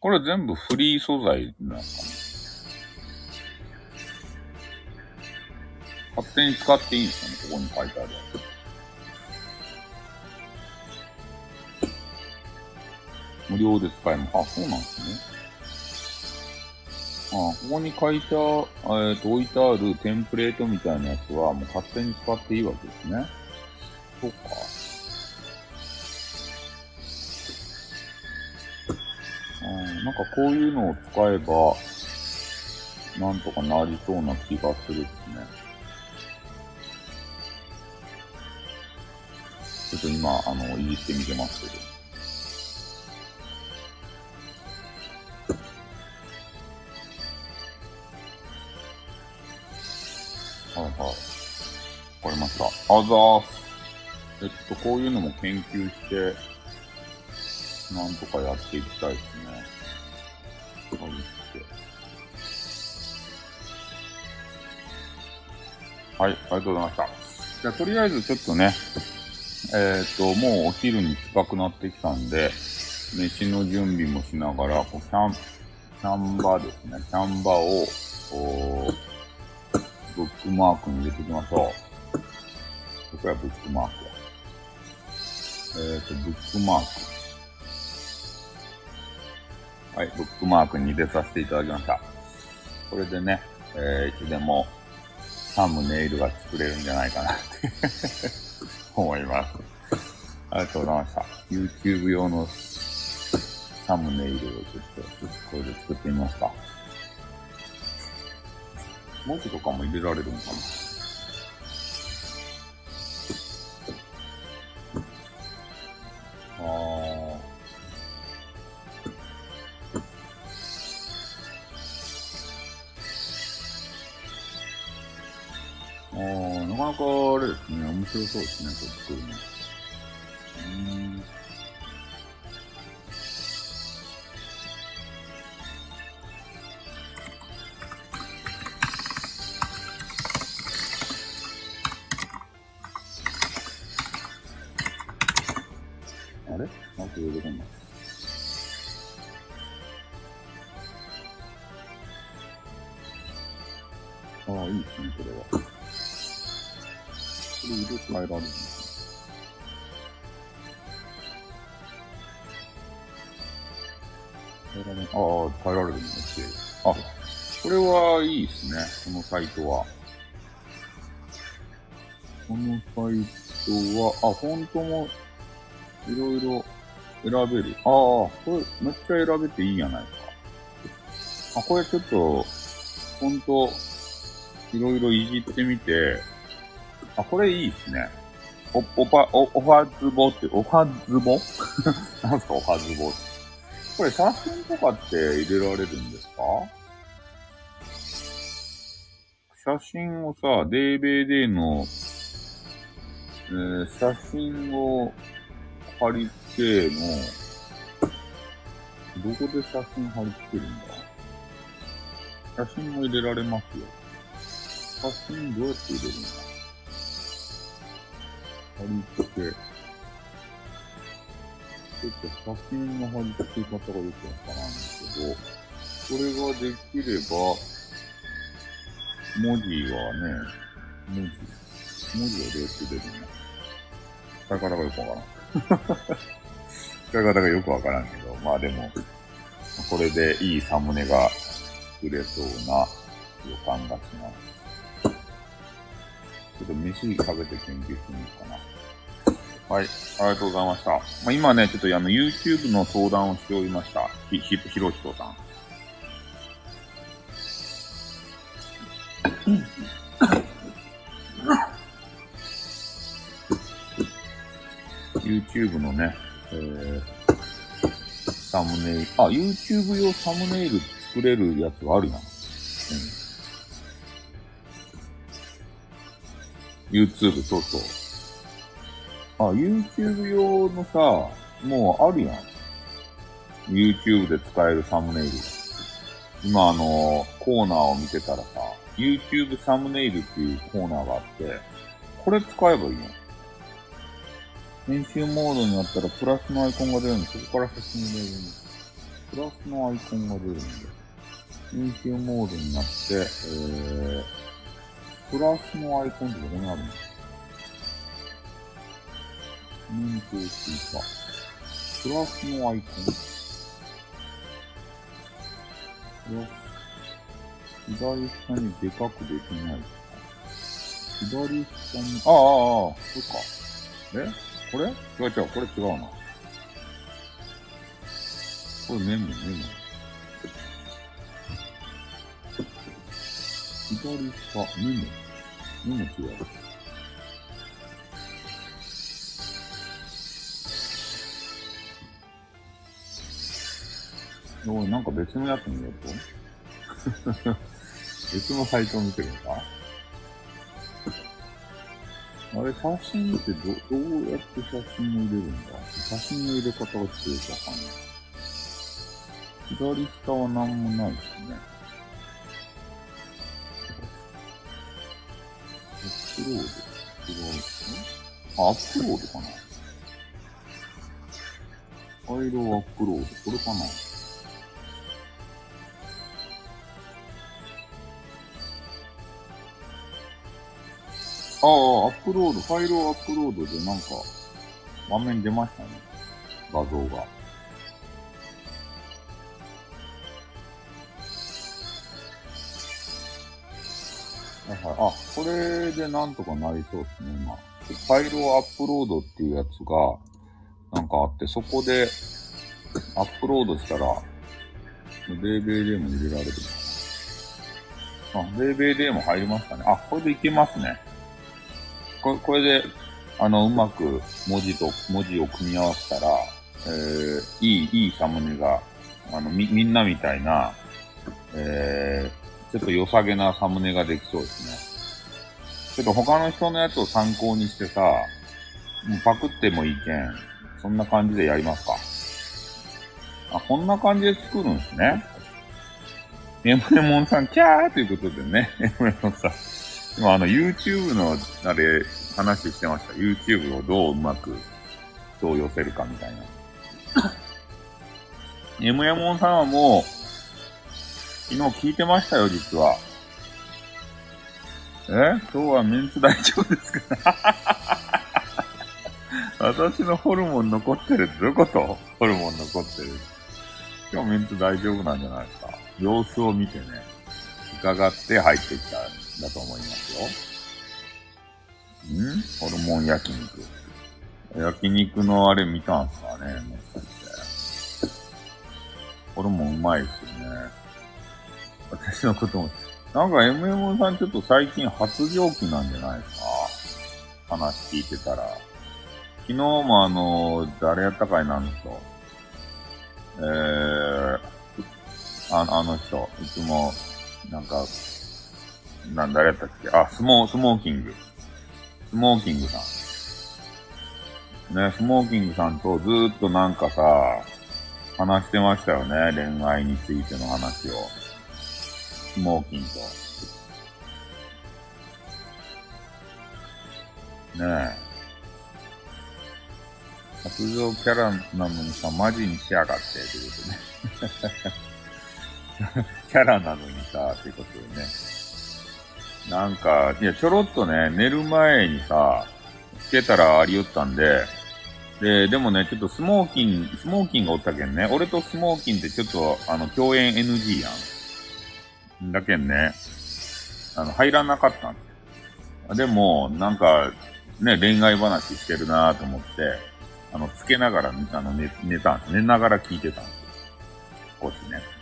これ全部フリー素材なんすかね。勝手に使っていいんですかね、ここに書いてあるやつ。無料で使えます。あ、そうなんですね。あ、ここに書いた、えっ、と、置いてあるテンプレートみたいなやつは、もう勝手に使っていいわけですね。そうか。うん、なんかこういうのを使えば、なんとかなりそうな気がするですね。ちょっと今、あの、いじってみてますけど。はいはい。わかりました。あざーす。えっと、こういうのも研究して、なんとかやっていきたいですね。はいはい、ありがとうございました。じゃあ、とりあえずちょっとね、えっ、と、もうお昼に近くなってきたんで、飯の準備もしながら、こうキャン、キャンバーですね。キャンバーを、こう、ブックマークに入れていきましょう。ここはブックマーク。えっ、と、ブックマーク。はい、ブックマークに入れさせていただきました。これでね、えー、いつでもサムネイルが作れるんじゃないかなって思います。ありがとうございました。YouTube 用のサムネイルをちょっと、これで作ってみました。文字とかも入れられるのかななかなかあれですね、面白そうですね、これ作るの。うん。サイトは。このサイトは、あ、フォントもいろいろ選べる。ああ、これめっちゃ選べていいんやないか。あ、これちょっと、ほんと、いろいろいじってみて、あ、これいいですね。お、おぱ、お、おはずぼって、おはずぼ？なんすか、おはずぼって。これ写真とかって入れられるんですか？写真をさ、DVD の、えー写真を貼り付けの、どこで写真貼り付けるんだ？写真も入れられますよ。写真どうやって入れるんだ？貼り付け。ちょっと写真の貼り付け方がよくわからんですけど、これができれば、文字はね、文字、文字はどうやって出るの？使い方がよくわからん。使い方がよくわからんけど、まあでも、これでいいサムネが作れそうな予感がします。ちょっと飯食べて研究してみようかな。はい、ありがとうございました。まあ、今ね、ちょっとあの、YouTube の相談をしておりました。ひ、ひ、ひろひとさん。YouTube のね、えー、サムネイル、あ、YouTube 用サムネイル作れるやつがあるやん。うん。YouTube、そうそう。あ、YouTube 用のさ、もうあるやん。YouTube で使えるサムネイル。今あの、コーナーを見てたらさ、YouTube サムネイルっていうコーナーがあって、これ使えばいいの編集モードになったらプラスのアイコンが出るんで、そこから写真入れるんです。プラスのアイコンが出るんで、編集モードになって、えー、プラスのアイコンってどこにあるの？メントを追加。プラスのアイコン。プラス。左下にでかくできない左下に、ああ、ああ、ああ、そっか。え？これ？違う違う、これ違うな。これメモ、メモ。左下、メモ。メモ違う。おい、なんか別のやつ見ようと別のサイトを見てるのか？あれ、写真ってど、どうやって写真を入れるんだ？写真の入れ方がちょっとよくわかんない。左下は何もないですね。アップロード違うあ、アップロードかなファイルをアップロード。これかなああ、アップロード、ファイルをアップロードでなんか、画面出ましたね。画像が。はいはい。あ、これでなんとかなりそうですね、今。ファイルをアップロードっていうやつが、なんかあって、そこで、アップロードしたら、ベイベイでも入れられるのかな。あ、ベイベイでも入りましたね。あ、これでいけますね。これ、これで、あの、うまく文字と、文字を組み合わせたら、えー、いい、いいサムネが、あの、み、みんなみたいな、えー、ちょっと良さげなサムネができそうですね。ちょっと他の人のやつを参考にしてさ、もうパクってもいいけん、そんな感じでやりますか。あ、こんな感じで作るんですね。エムレモンさん、キャーということでね、エムレモンさん。今あの YouTube のあれ話してました。YouTube をどううまく人を寄せるかみたいな。M ヤモンさんはもう、昨日聞いてましたよ、実は。え？今日はメンツ大丈夫ですか？私のホルモン残ってるってどういうこと？ホルモン残ってる。今日メンツ大丈夫なんじゃないですか？様子を見てね、伺って入ってきたんだと思いますよ。ん？ホルモン焼肉。焼肉のあれ見たんすかねもしかして。ホルモンうまいっすよね。私のことも、なんか MM さんちょっと最近発情期なんじゃないですか？話聞いてたら。昨日もあの、誰やったかいなあの人。えー、ああの人、いつも、なんか、なん誰やったっけ？あ、スモー、スモーキング。スモーキングさん。ね、スモーキングさんとずーっとなんかさ、話してましたよね。恋愛についての話を。スモーキングと。ねえ。発情キャラなのにさ、マジにしやがって、ということね。キャラなのにさ、ってことでね。なんか、いや、ちょろっとね、寝る前にさ、つけたらありよったんで、で、でもね、ちょっとスモーキン、スモーキンがおったけんね、俺とスモーキンってちょっと、あの、共演 NG やん。だけんね、あの、入らなかったんでも、なんか、ね、恋愛話してるなと思って、あの、つけながら、あの、寝、寝たんす。寝ながら聞いてたんです。少しね。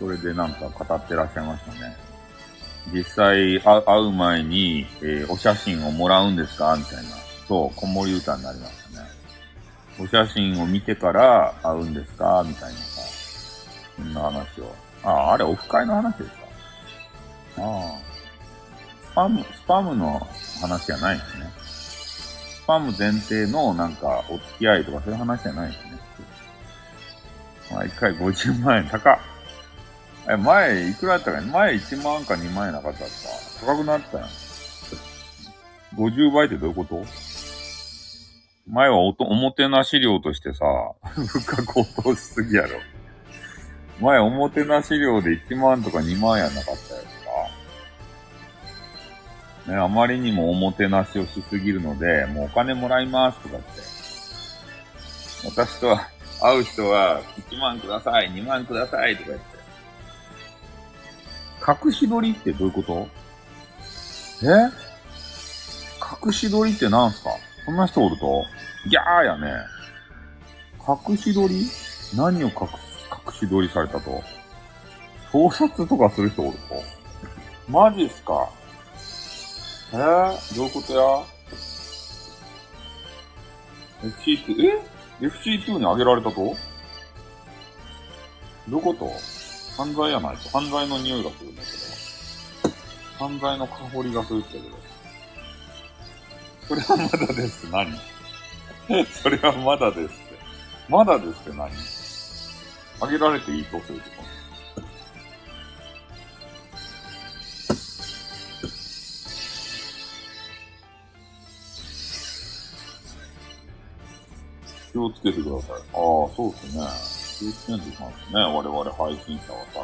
それでなんか語ってらっしゃいましたね。実際、会う前に、えーお写真をもらうんですか？みたいな。そう、子守歌になりましたね。お写真を見てから会うんですか？みたいなさ。そんな話を。あ、あれ、オフ会の話ですか？ああ。スパム、スパムの話じゃないですね。スパム前提のなんか、お付き合いとかそういう話じゃないですね。まあ、一回50万円高っ。え、前、いくらだったか前1万か2万円なかったですか高くなったやん。50倍ってどういうこと？前はおと、おもてなし料としてさ、物価高騰しすぎやろ。前おもてなし料で1万とか2万やなかったやつか。ね、あまりにもおもてなしをしすぎるので、もうお金もらいますとかって。私とは、会う人は1万ください、2万くださいとか言って。隠し撮りってどういうこと？え？隠し撮りってなんすか？そんな人おるとギャーやね。隠し撮り？何を隠す隠し撮りされたと？盗撮とかする人おると？マジっすか？え？ー、どういうことや ?FC2、え ?FC2 にあげられたと？どういうこと？犯罪やないと。犯罪の匂いがするんだけど。犯罪の香りがするってけど。それはまだです。何？それはまだですって。まだですって何？あげられていいとそういうとこ。気をつけてください。ああ、そうですね。気をつけんといかんですね。我々配信者はさ。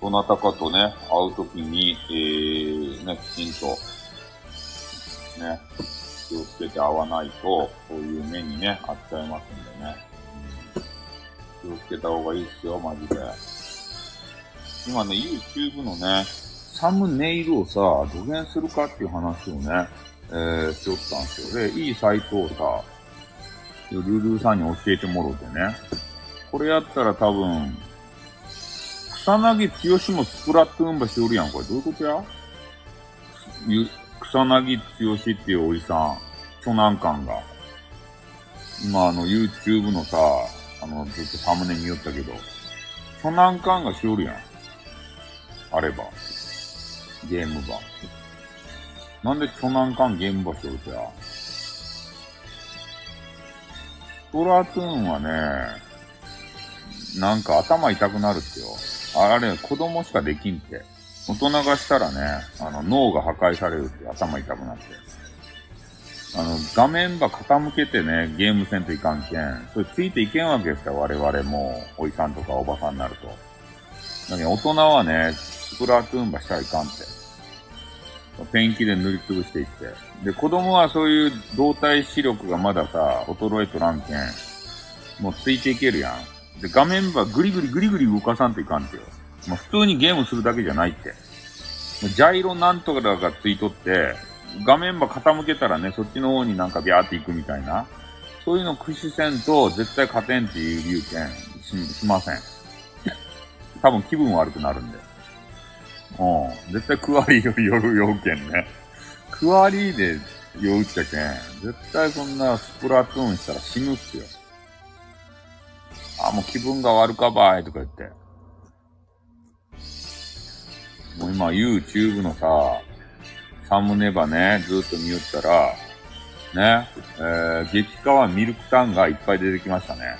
どなたかとね、会うときに、えー、ね、きちんと、ね、気をつけて会わないと、こういう目にね、あっちゃいますんでね。うん、気をつけた方がいいっすよ、マジで。今ね、YouTube のね、サムネイルをさ、どげんするかっていう話をね、えー、しよったんですよ。で、いいサイトをさ、ルールーさんに教えてもろうてね。これやったら多分、草薙剛もスプラトゥーンばしおるやん。これどういうことや？草薙剛っていうおじさん、巨南館が。今あの YouTube のさ、あのずっとサムネ見よったけど、巨南館がしおるやん。あれば。ゲームば。なんで巨南館ゲームばしおるとや？スプラトゥーンはね、なんか頭痛くなるってよ。あれ、子供しかできんって。大人がしたらね、あの、脳が破壊されるって頭痛くなって。あの、画面ば傾けてね、ゲームせんといかんけん。それついていけんわけですよ、我々も、おいさんとかおばさんになると。大人はね、スプラトゥーンばしたらいかんって。ペンキで塗りつぶしていって。で、子供はそういう動体視力がまださ、衰えとらんけん、もうついていけるやん。で、画面ばグリグリグリグリ動かさんといかんってよ。まあ、普通にゲームするだけじゃないって。ジャイロなんとかだがついとって、画面ば傾けたらね、そっちの方になんかビャーっていくみたいな。そういうの駆使せんと、絶対勝てんっていう理由けん、し、しません。多分気分悪くなるんで。うん。絶対クワリーより夜酔うけんね。クワリーで酔うっちゃけん。絶対そんなスプラトゥーンしたら死ぬっすよ。あ、もう気分が悪かばいとか言って。もう今 YouTube のさ、サムネばね、ずっと見よったら、ね、えー、激川ミルクタンがいっぱい出てきましたね。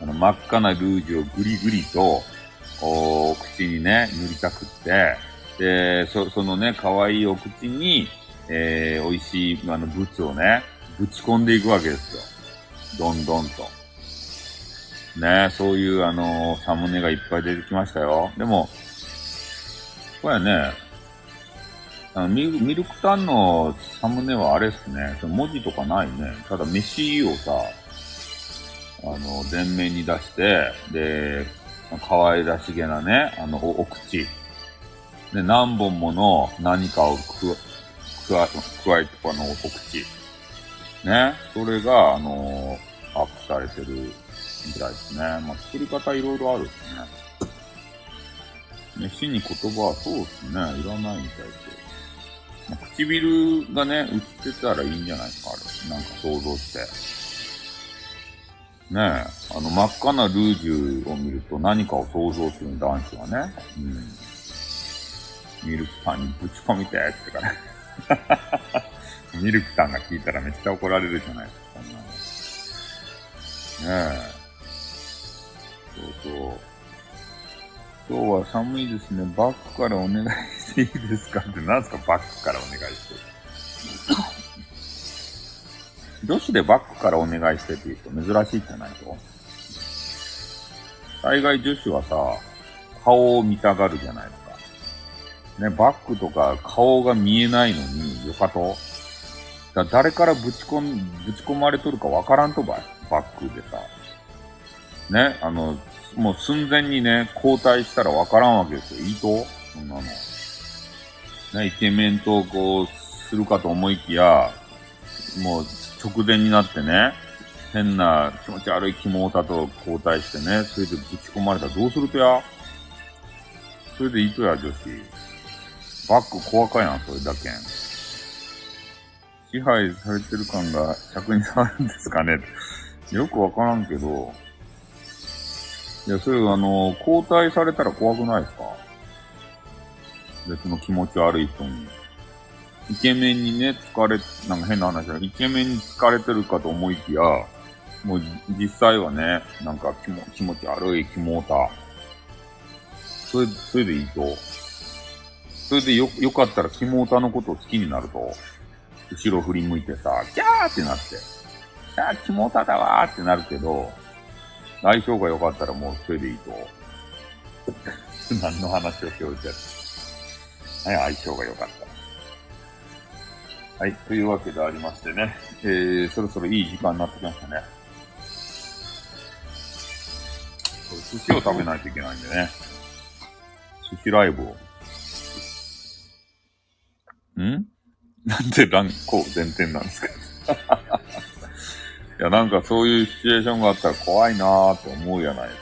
あの、真っ赤なルージュをグリグリと、お口にね、塗りたくって、で、そ、そのね、可愛いお口に、えー、美味しい、あの、ブツをね、ぶち込んでいくわけですよ。どんどんと。ねそういう、あのサムネがいっぱい出てきましたよ。でも、これね、あのミルミルクタンのサムネはあれっすね。文字とかないね。ただ飯をさ、あの、前面に出して、で、可愛らしげなね、あの、おお口。で、何本もの何かをくわ、くわ、加えて、あの、お口。ね。それが、あのアップされてるみたいですね。まあ、作り方いろいろあるっすね。飯に言葉はそうっすね。いらないみたいですまあ、唇がね、映ってたらいいんじゃないですか、あれ。なんか想像して。ねえ、あの、真っ赤なルージュを見ると何かを想像する男子はね。うん。ミルクパンにぶち込みてってから。ミルクタンが聞いたらめっちゃ怒られるじゃないですか、ねえ。そうそう。今日は寒いですね。バックからお願いしていいですかって何ですかバックからお願いして。女子でバックからお願いしてっていう人珍しいじゃないと？大概女子はさ、顔を見たがるじゃないですか。ね、バックとか顔が見えないのに、よかと？だ誰からぶち込ん、ぶち込まれとるかわからんとばい？バックでさ。ね、あの、もう寸前にね、交代したらわからんわけですよ。いいとそんなの。ね、イケメンとこう、するかと思いきや、もう直前になってね、変な気持ち悪い肝タと交代してね、それでぶち込まれたらどうするとや？それでいいとや、女子。バック怖かやん、それだけん。支配されてる感が100に触るんですかねよくわからんけど、いや、それあの、交代されたら怖くないですか？別の気持ち悪い人に。イケメンにね、疲れ、なんか変な話だイケメンに疲れてるかと思いきや、もう実際はね、なんか気も気持ち悪い、キモータ。それ、それでいいと。それでよ、よかったらキモータのことを好きになると。後ろ振り向いてさ、キャーってなって。あー、キモータだわーってなるけど、相性が良かったらもうそれでいいと。何の話をしておいて。はい、相性が良かった。はい、というわけでありましてね、えー、そろそろいい時間になってきましたね。寿司を食べないといけないんでね。寿司ライブを。ん？なんで乱行前転なんですか？いや、なんかそういうシチュエーションがあったら怖いなーって思うじゃないです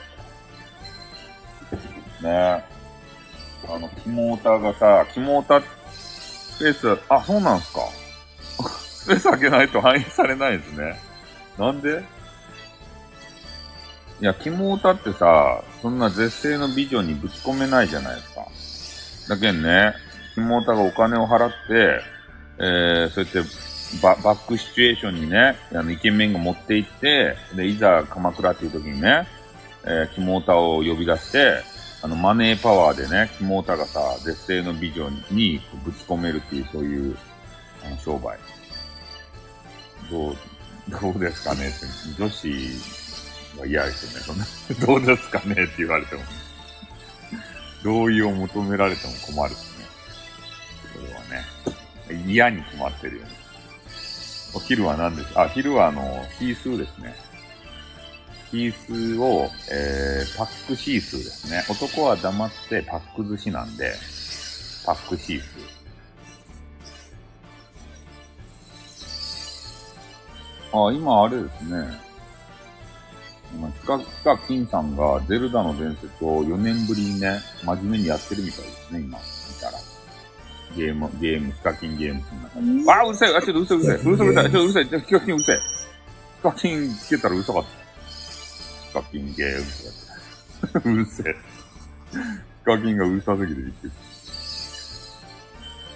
か。ねあの、キモータがさ、キモータスペース、あ、そうなんすか。スペース開けないと反映されないですね。なんで？いや、キモータってさ、そんな絶世の美女にぶち込めないじゃないですか。だけんね、キモータがお金を払って、えー、そうやってババックシチュエーションにね、あの、イケメンが持って行って、で、いざ鎌倉っていう時にね、えー、キモータを呼び出して、あの、マネーパワーでね、キモータがさ、絶世の美女にぶち込めるっていう、そういう、あの、商売。どう、どうですかねって、女子は嫌ですよね。そんな、どうですかねって言われても。同意を求められても困るしね。それはね。嫌に決まってるよね。お昼は何ですあ、昼はあの、シースーですね。シースーを、えー、パックシースーですね。男は黙ってパック寿司なんで、パックシースー。あ、今あれですね。今、ヒカ、ヒカキンさんがゼルダの伝説を4年ぶりにね、真面目にやってるみたいですね、今、ゲーム、ゲーム、ヒカキンゲームの中で。あ、うるさいあ、ちょっとうるさい、うるさい。うるさい、うるさい。ちょっとうるさい。ヒカキンうるさい。ヒカキンつけたらうるさかった。ヒカキンゲームとか うるせえ。ヒカキンがうるさすぎてびっくりい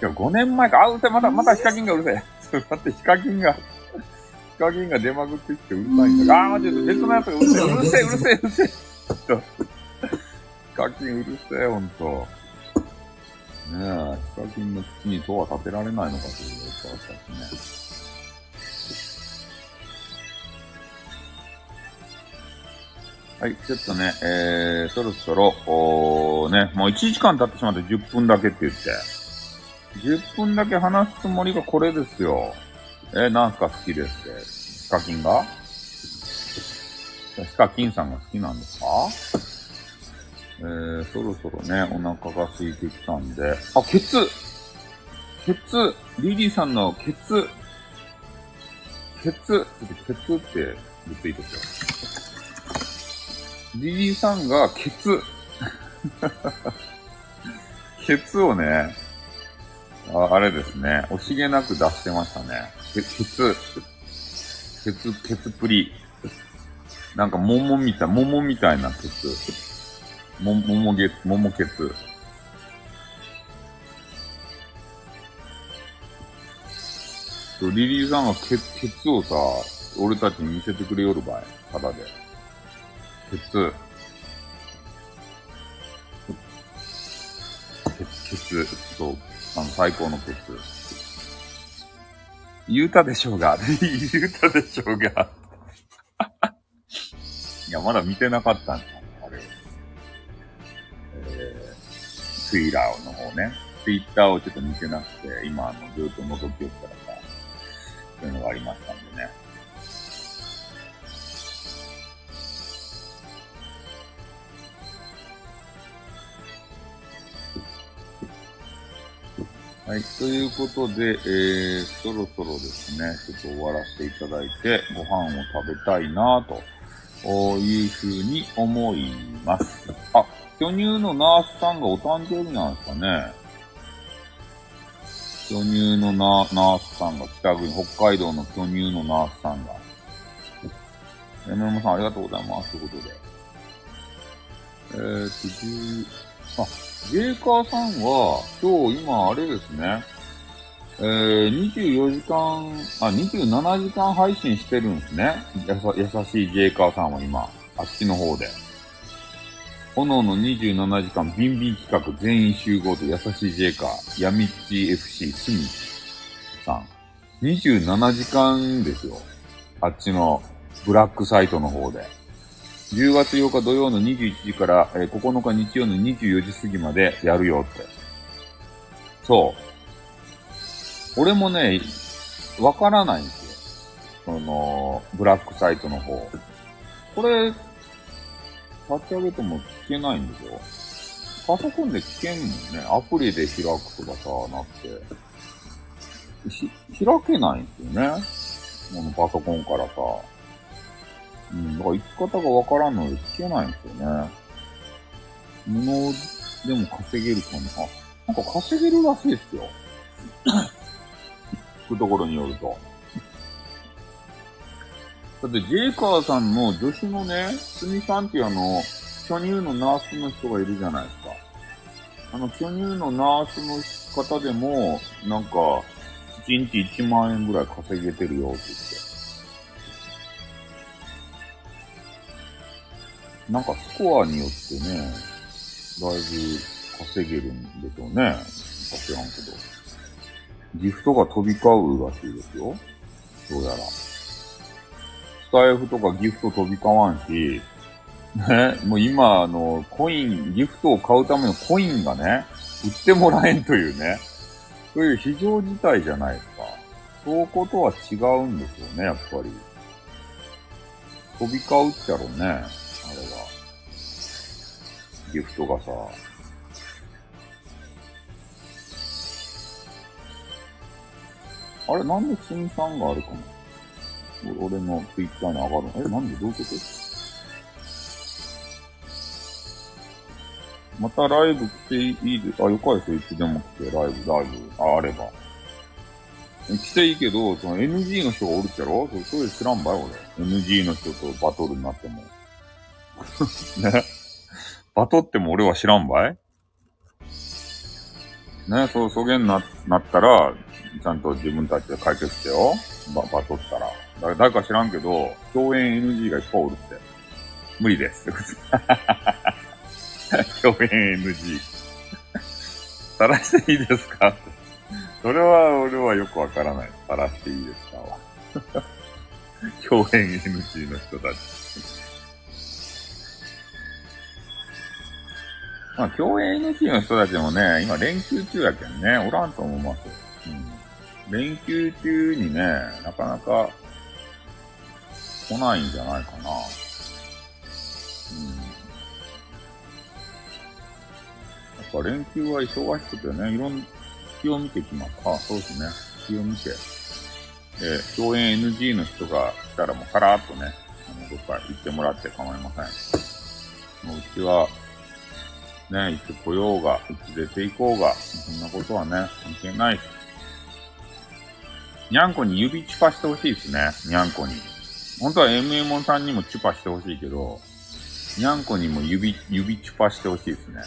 や、5年前か。あ、うるさい。また、またヒカキンがうるさい。ちょっと待って、ヒカキンが、ヒカキンが出まくってきてうるさいんだ。あー、待って、別のやつがうるせえ。うるせえ、うるせえ、うるせえ。ヒカキンうるせえ、ほんと。ねえ、ヒカキンの口に戸は立てられないのかということですね。はい、ちょっとね、えー、そろそろ、おね、もう1時間経ってしまって10分だけって言って、10分だけ話すつもりがこれですよ。えー、なんすか好きですって。ヒカキンが？ヒカキンさんが好きなんですか？えー、そろそろね、お腹が空いてきたんで、あ、ケツケツリリーさんのケツケツちょっとケツってリツイートしよう。リリーさんがケツ。ケツをね、ああれですね、惜しげなく出してましたね。ケケツ。ケツ、ケツプリ。なんか桃みたい、桃みたいなケツ。も、桃ゲ、桃ケツ。リリーさんがケケツをさ、俺たちに見せてくれよるばい。ただで。鉄。鉄、そう、あの、最高の鉄。言うたでしょうが、言うたでしょうが。いや、まだ見てなかったんだ、ツイラーの方ね。ツイッターをちょっと見てなくて、今、あの、ずっと覗き寄ったらさ、そういうのがありましたんでね。はい。ということで、えー、そろそろですね、ちょっと終わらせていただいて、ご飯を食べたいなというふうに思います。あ、巨乳のナースさんがお誕生日なんですかね。巨乳のナースさんが北国、北海道の巨乳のナースさんが。えの山さんありがとうございます。ということで。えーと、あ、ジェイカーさんは、今日今あれですね、えー、24時間、あ、27時間配信してるんですね。やさ、優しいジェイカーさんは今、あっちの方で。炎の27時間ビンビン企画全員集合と優しいジェイカー、ヤミッチ FC スミさん。27時間ですよ。あっちのブラックサイトの方で。10月8日土曜の21時から、えー、9日日曜の24時過ぎまでやるよって。そう。俺もね、わからないんですよ。その、ブラックサイトの方。これ、立ち上げても聞けないんでしょパソコンで聞けんもんね。アプリで開くとかさ、なって。開けないんですよね。このパソコンからさ。うん、だから生き方がわからんので聞けないんですよね。布でも稼げるかな。なんか稼げるらしいですよ。聞くところによると。だって、ジェイカーさんの助手のね、スミさんっていうあの、巨乳のナースの人がいるじゃないですか。あの、巨乳のナースの方でも、なんか、1日1万円ぐらい稼げてるよって言って。なんかスコアによってね、だいぶ稼げるんでしょうね。知らんけど。ギフトが飛び交うらしいですよ。どうやら。スタイフとかギフト飛び交わんし、ね、もう今、あの、コイン、ギフトを買うためのコインがね、売ってもらえんというね、そういう非常事態じゃないですか。そうことは違うんですよね、やっぱり。飛び交うっちゃろうね。あれはギフトがさ、あれなんで新さんがあるかな俺のツイッターに上がるの？え、なんで？どういうこと？またライブ来ていいで、あ、よかですよ。いつでも来て、ライブ、ライブ、あ、あれば。来ていいけど、その NG の人がおるっちゃろ？そそういう知らんばい、俺。NG の人とバトルになっても。ね。バトっても俺は知らんばい？ね、そう、そげんな、なったら、ちゃんと自分たちで解決してよ。バ、バトったら。だ誰か知らんけど、共演 NG がいっぱいおるって。無理です。共演 NG。晒していいですか？それは俺はよくわからない。晒していいですか？は。共演 NG の人たち。まあ、共演 NG の人たちもね、今連休中やけんね、おらんと思います。うん。連休中にね、なかなか来ないんじゃないかな。うん。やっぱ連休は忙しくてね、いろんな隙を見てきます。あ、そうですね。隙を見て。で、共演 NG の人が来たらもうカラーっとね、あの、どっか行ってもらって構いません。もううちは、ね、いつ来ようが、いつ出て行こうが、そんなことはね、関係ない。にゃんこに指チュパしてほしいですね、にゃんこに。本当は MM さんにもチュパしてほしいけど、にゃんこにも指、指チュパしてほしいですね。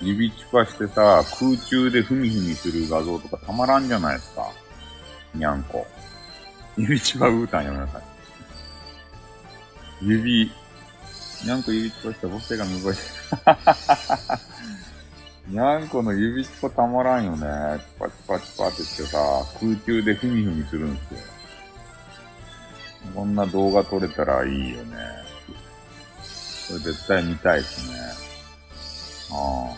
指チュパしてさ、空中でふみふみする画像とかたまらんじゃないですか。にゃんこ。指チュパウータンやめなさい。指、にゃんこ指チュパしたら母性が動いてる。にゃんこの指チュパたまらんよね。チパチパチパってしてさ、空中でふみふみするんですよ。こんな動画撮れたらいいよね。これ絶対見たいですね。あ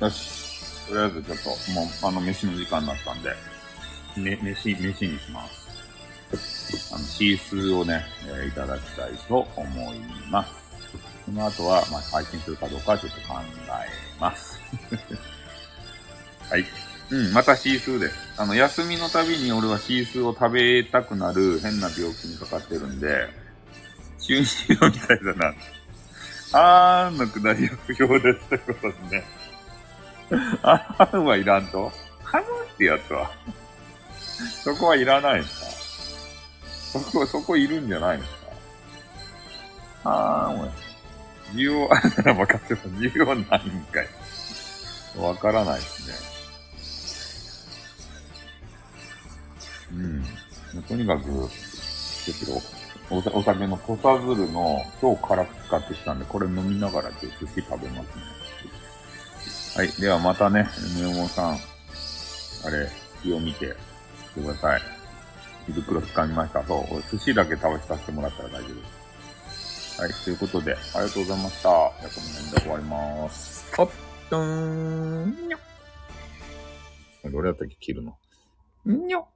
あ。よし。とりあえずちょっと、もう、あの、飯の時間になったんで、ね、飯、飯にします。あの、シースーをね、えいただきたいと思います。その後は、まあ、配信するかどうかはちょっと考えます。はい。うん、またシースーです。あの、休みのたびに俺はシースーを食べたくなる変な病気にかかってるんで、中二病みたいだな。あーんのくだりを不要ですってことですね。あーんはいらんとハムってやつは。そこはいらないんですか？そこ、そこいるんじゃないんですかあーんは。需要あるなら分かっても需要ないんかい。わからないですね。うん。とにかく、ですけど、おお酒の土佐鶴の超辛く使ってきたんで、これ飲みながらちょっと寿司食べますね。はい。ではまたね、みおもさん、あれ、月を見てください。胃袋掴みました。そう、俺寿司だけ食べさせてもらったら大丈夫です。はい。ということで、ありがとうございました。じゃあ、この辺で終わります。おっとーんにょ。どれやったっけ切るの？にょ。